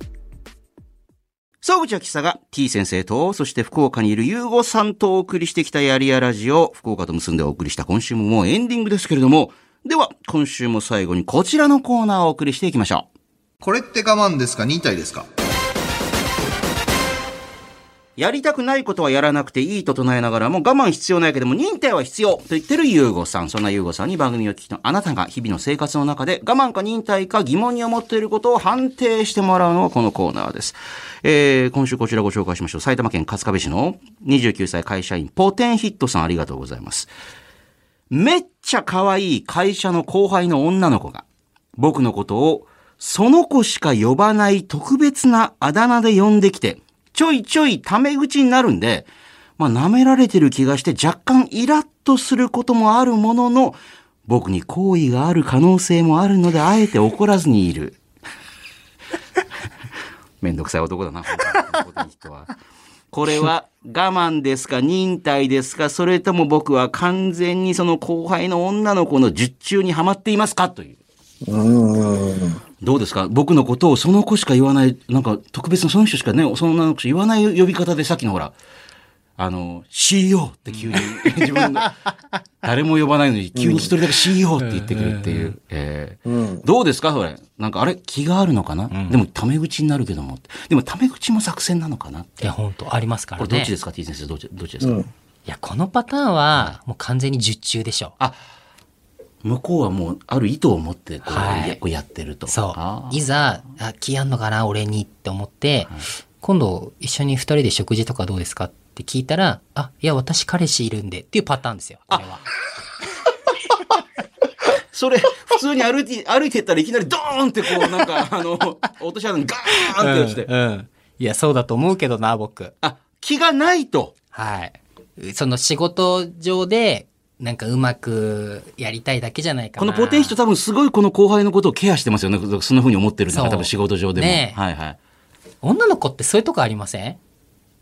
A: 総口秋さが T 先生と、そして福岡にいるゆうごさんとお送りしてきたやりやラジオ、福岡と結んでお送りした今週ももうエンディングですけれども、では、今週も最後にこちらのコーナーをお送りしていきましょう。
C: これって我慢ですか？忍耐ですか？
A: やりたくないことはやらなくていいと唱えながらも我慢必要ないけども忍耐は必要と言ってるゆうごさん。そんなゆうごさんに番組を聞きのあなたが日々の生活の中で我慢か忍耐か疑問に思っていることを判定してもらうのがこのコーナーです。えー、今週こちらご紹介しましょう。埼玉県春日部市の29歳会社員ポテンヒットさんありがとうございます。めっちゃ可愛い会社の後輩の女の子が僕のことをその子しか呼ばない特別なあだ名で呼んできてちょいちょいタメ口になるんで、まあ舐められてる気がして若干イラッとすることもあるものの僕に好意がある可能性もあるのであえて怒らずにいる。めんどくさい男だな、本当にこの人は。これは我慢ですか忍耐ですかそれとも僕は完全にその後輩の女の子の術中にはまっていますかという。
B: うん。
A: どうですか？僕のことをその子しか言わない、なんか特別なその人しかね、その女の子しか言わない呼び方でさっきのほら、あの、CEO って急に 自分の、誰も呼ばないのに急に一人だけ CEO って言ってくるっていう。えー
B: うん。
A: どうですか？それ。なんかあれ？気があるのかな、でもタメ口になるけども。でもタメ口も作戦なのかない
D: や、本当ありますからね。
A: これどっちですか ?T 先生どっちどっちですか、
B: うん。
D: いや、このパターンは、もう完全に術中でしょ。
A: あ、向こうはもうある意図を持ってこう,、
D: はい
A: やこうやってると。
D: そ
A: あ
D: う。いざ、あ、気あんのかな、俺にって思って、今度一緒に二人で食事とかどうですかって聞いたら、あ、いや、私彼氏いるんでっていうパターンですよ。これは。
A: それ、普通に歩いて、歩いてったらいきなりドーンってこう、なんか、あの、落とし穴にガーンって落ちて。
D: うんうんいや、そうだと思うけどな、僕。
A: あ、気がないと。
D: はい。その仕事上で、なんかうまくやりたいだけじゃないかな。
A: このポテンヒト多分すごいこの後輩のことをケアしてますよね。そんな風に思ってるのが
D: そう
A: 多分仕事上でも。
D: ねえ
A: はいはい。
D: 女の子ってそういうとこありません？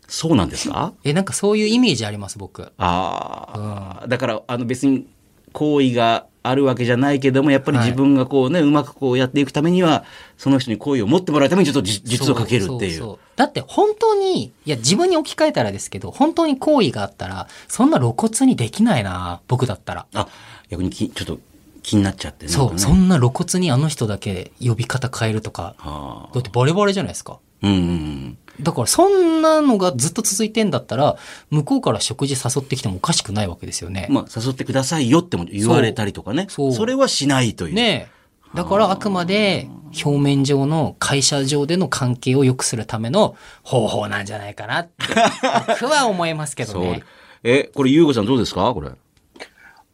A: そうなんですか？
D: え、なんかそういうイメージあります、僕。
A: ああ、だから、あの別に行為があるわけじゃないけども、やっぱり自分がこうね、うまくこうやっていくためには、その人に好意を持ってもらうためにちょっとじ実をかけるっていう。
D: そそそだって本当に、いや自分に置き換えたらですけど、本当に好意があったら、そんな露骨にできないな、僕だったら。
A: あ、逆にきちょっと気になっちゃってね。
D: そう、そんな露骨にあの人だけ呼び方変えるとか、
A: あ
D: だってバレバレじゃないですか。
A: ーうんうんうん。
D: だからそんなのがずっと続いてんだったら、向こうから食事誘ってきてもおかしくないわけですよね。
A: まあ、誘ってくださいよっても言われたりとかね。
D: そう
A: それはしないという。
D: ねえ。だからあくまで表面上の会社上での関係を良くするための方法なんじゃないかなって、僕は思いますけど
A: そう
D: ね。。
A: え、これ、ゆうごさんどうですか？これ。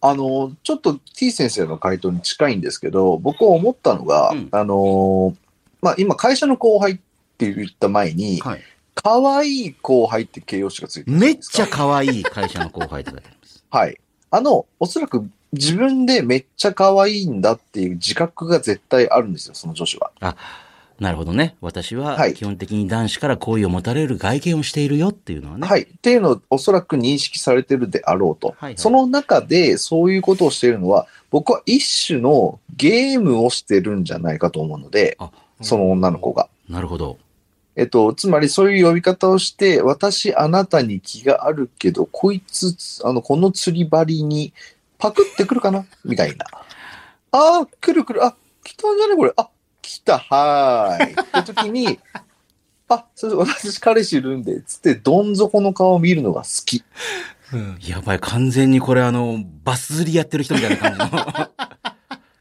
B: あの、ちょっと T 先生の回答に近いんですけど、僕は思ったのが、
A: うん
B: あの、まあ、今会社の後輩って言った前に、
A: はい。
B: 可愛い後輩って形容詞がついてる
A: めっちゃ可愛い会社の後輩って書いてあります。
B: はい。あの、おそらく自分でめっちゃ可愛いんだっていう自覚が絶対あるんですよ、その女子は。
A: あ、なるほどね。私は
B: はい
A: 基本的に男子から好意を持たれる外見をしているよっていうのはね。
B: はい。っていうのをおそらく認識されてるであろうと。
A: はいはい
B: その中でそういうことをしているのは、僕は一種のゲームをしてるんじゃないかと思うので、
A: あ
B: その女の子が。
A: なるほど。
B: えっと、つまりそういう呼び方をして、私あなたに気があるけど、こいつ、あの、この釣り針にパクってくるかな？みたいな。ああ、来る来る。あ、来たんじゃねこれ？あ、来た、はーい。って時に、あ、それ私彼氏いるんで、つって、どん底の顔を見るのが好き。
D: うん
A: やばい、完全にこれあの、バス釣りやってる人みたいな感じの。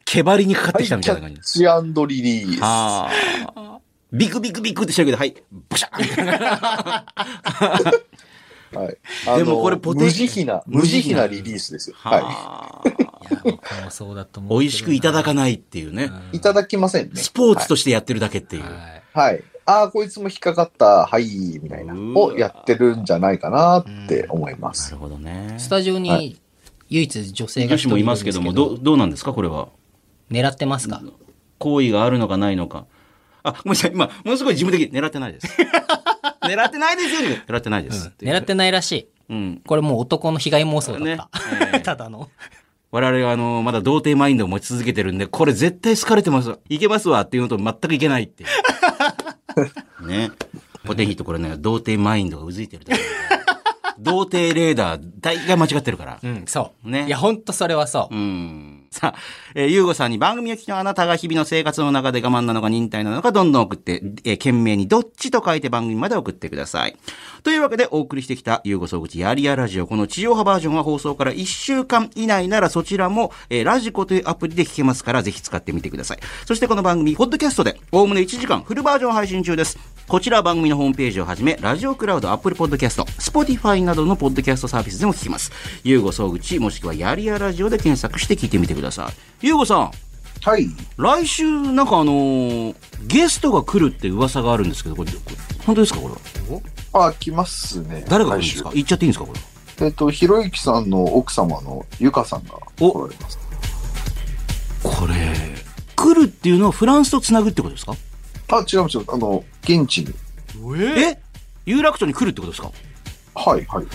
A: 毛張りにかかってきたみたいな感じ。
B: キャッチリリース。
A: ああ。ビクビクビクってしてるけど、はい、ブシャーみたいな。
B: はい。
A: でもこれポテ
B: 無慈悲な、無慈悲なリリースですよ。は
A: はあ。
D: いや、僕もそうだと思う。
A: 美味しくいただかないっていうね。
B: い。いただきませんね。
A: スポーツとしてやってるだけっていう。
D: はい
B: はい。ああ、こいつも引っかかった、はい、みたいな、をやってるんじゃないかなって思います。
A: なるほどね。
D: スタジオ
B: は
D: に唯一女性が
A: 女子も
D: 一人い
A: ますけども、どう、どうなんですかこれは。
D: 狙ってますか？
A: 好意があるのかないのか。あ、ごめんなさい。今、ものすごい自分的に狙ってないです。狙ってないですよ。狙ってないです。
D: 狙ってないらしい。
A: うん。
D: これもう男の被害妄想だった。
A: ね ええ
D: ただの。
A: 我々はあの、まだ童貞マインドを持ち続けてるんで、これ絶対好かれてます。いけますわっていうのと全くいけないっていう。ね。ポテンヒットこれね、童貞マインドがうずいてるだけだから童貞レーダー、大概間違ってるから。
D: うん、そう。
A: ね
D: いや、ほんとそれはそう。
A: うん。さあ、えー、ゆうごさんに番組を聞きのあなたが日々の生活の中で我慢なのか忍耐なのかどんどん送って、えー、懸命にどっちと書いて番組まで送ってください。というわけでお送りしてきたゆうご総口やりやラジオ。この地上波バージョンは放送から1週間以内ならそちらも、えー、ラジコというアプリで聞けますからぜひ使ってみてください。そしてこの番組、ポッドキャストでおおむね1時間フルバージョン配信中です。こちらは番組のホームページをはじめ、ラジオクラウド、アップルポッドキャスト、スポティファイなどのポッドキャストサービスでも聞けます。ゆうご総口、もしくはやりやラジオで検索して聞いてみてください。ゆうごさん、
B: はい。
A: 来週なんかあのーゲストが来るって噂があるんですけど、これ、これ本当ですかこれは？
B: あ、来ますね。
A: 誰が来るんですか？
B: 来
A: 言っちゃっていいんですかこれ。
B: 週えっと、ひろゆきさんの奥様のゆかさんが
A: お
B: 来られます。
A: これ、来るっていうのはフランスとつなぐってことですか？
B: あ、違う違う。あの、現地に。
A: え？有楽町に来るってことですか？
B: はいはい。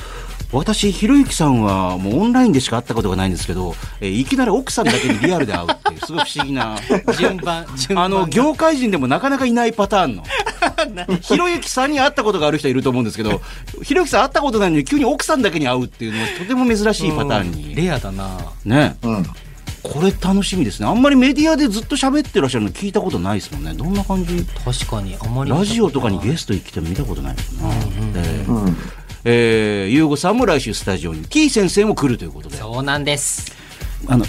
A: 私、ひろゆきさんはもうオンラインでしか会ったことがないんですけど、えーいきなり奥さんだけにリアルで会うっていう、すごい不思議な。
D: 順番、順番が。
A: あの、業界人でもなかなかいないパターンの。ひろゆきさんに会ったことがある人いると思うんですけど、ひろゆきさん会ったことないのに急に奥さんだけに会うっていうのはとても珍しいパターン
D: うん
A: に。
D: レアだな
A: ね。
B: うん。
A: これ楽しみですね。あんまりメディアでずっと喋ってらっしゃるの聞いたことないですもんね。どんな感じ？
D: 確かに、あまり。
A: ラジオとかにゲストに来ても見たことないもんな。えー
B: うん。
A: えー、ゆうごさんも来週スタジオに、T 先生も来るということで。
D: そうなんです。
A: あの、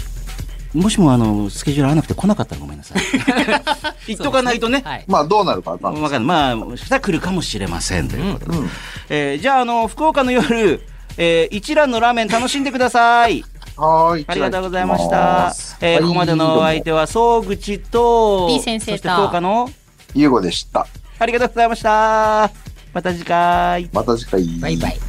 A: もしもあの、スケジュール合わなくて来なかったらごめんなさい。言っとかないとね。
D: はい。
B: まあ、どうなるかわかんない
A: わかんない。まあ、もしかしたら来るかもしれませんということで。
B: うん。
A: えーじゃあ、あの、福岡の夜、えー一蘭のラーメン楽しんでください。
B: はーい。
A: ありがとうございました。えーここまでのお相手は、総口と、
D: T 先生と
A: そして福岡の、
B: ゆうごでした。
A: ありがとうございました。また次回。
B: また次回。
D: バイバイ。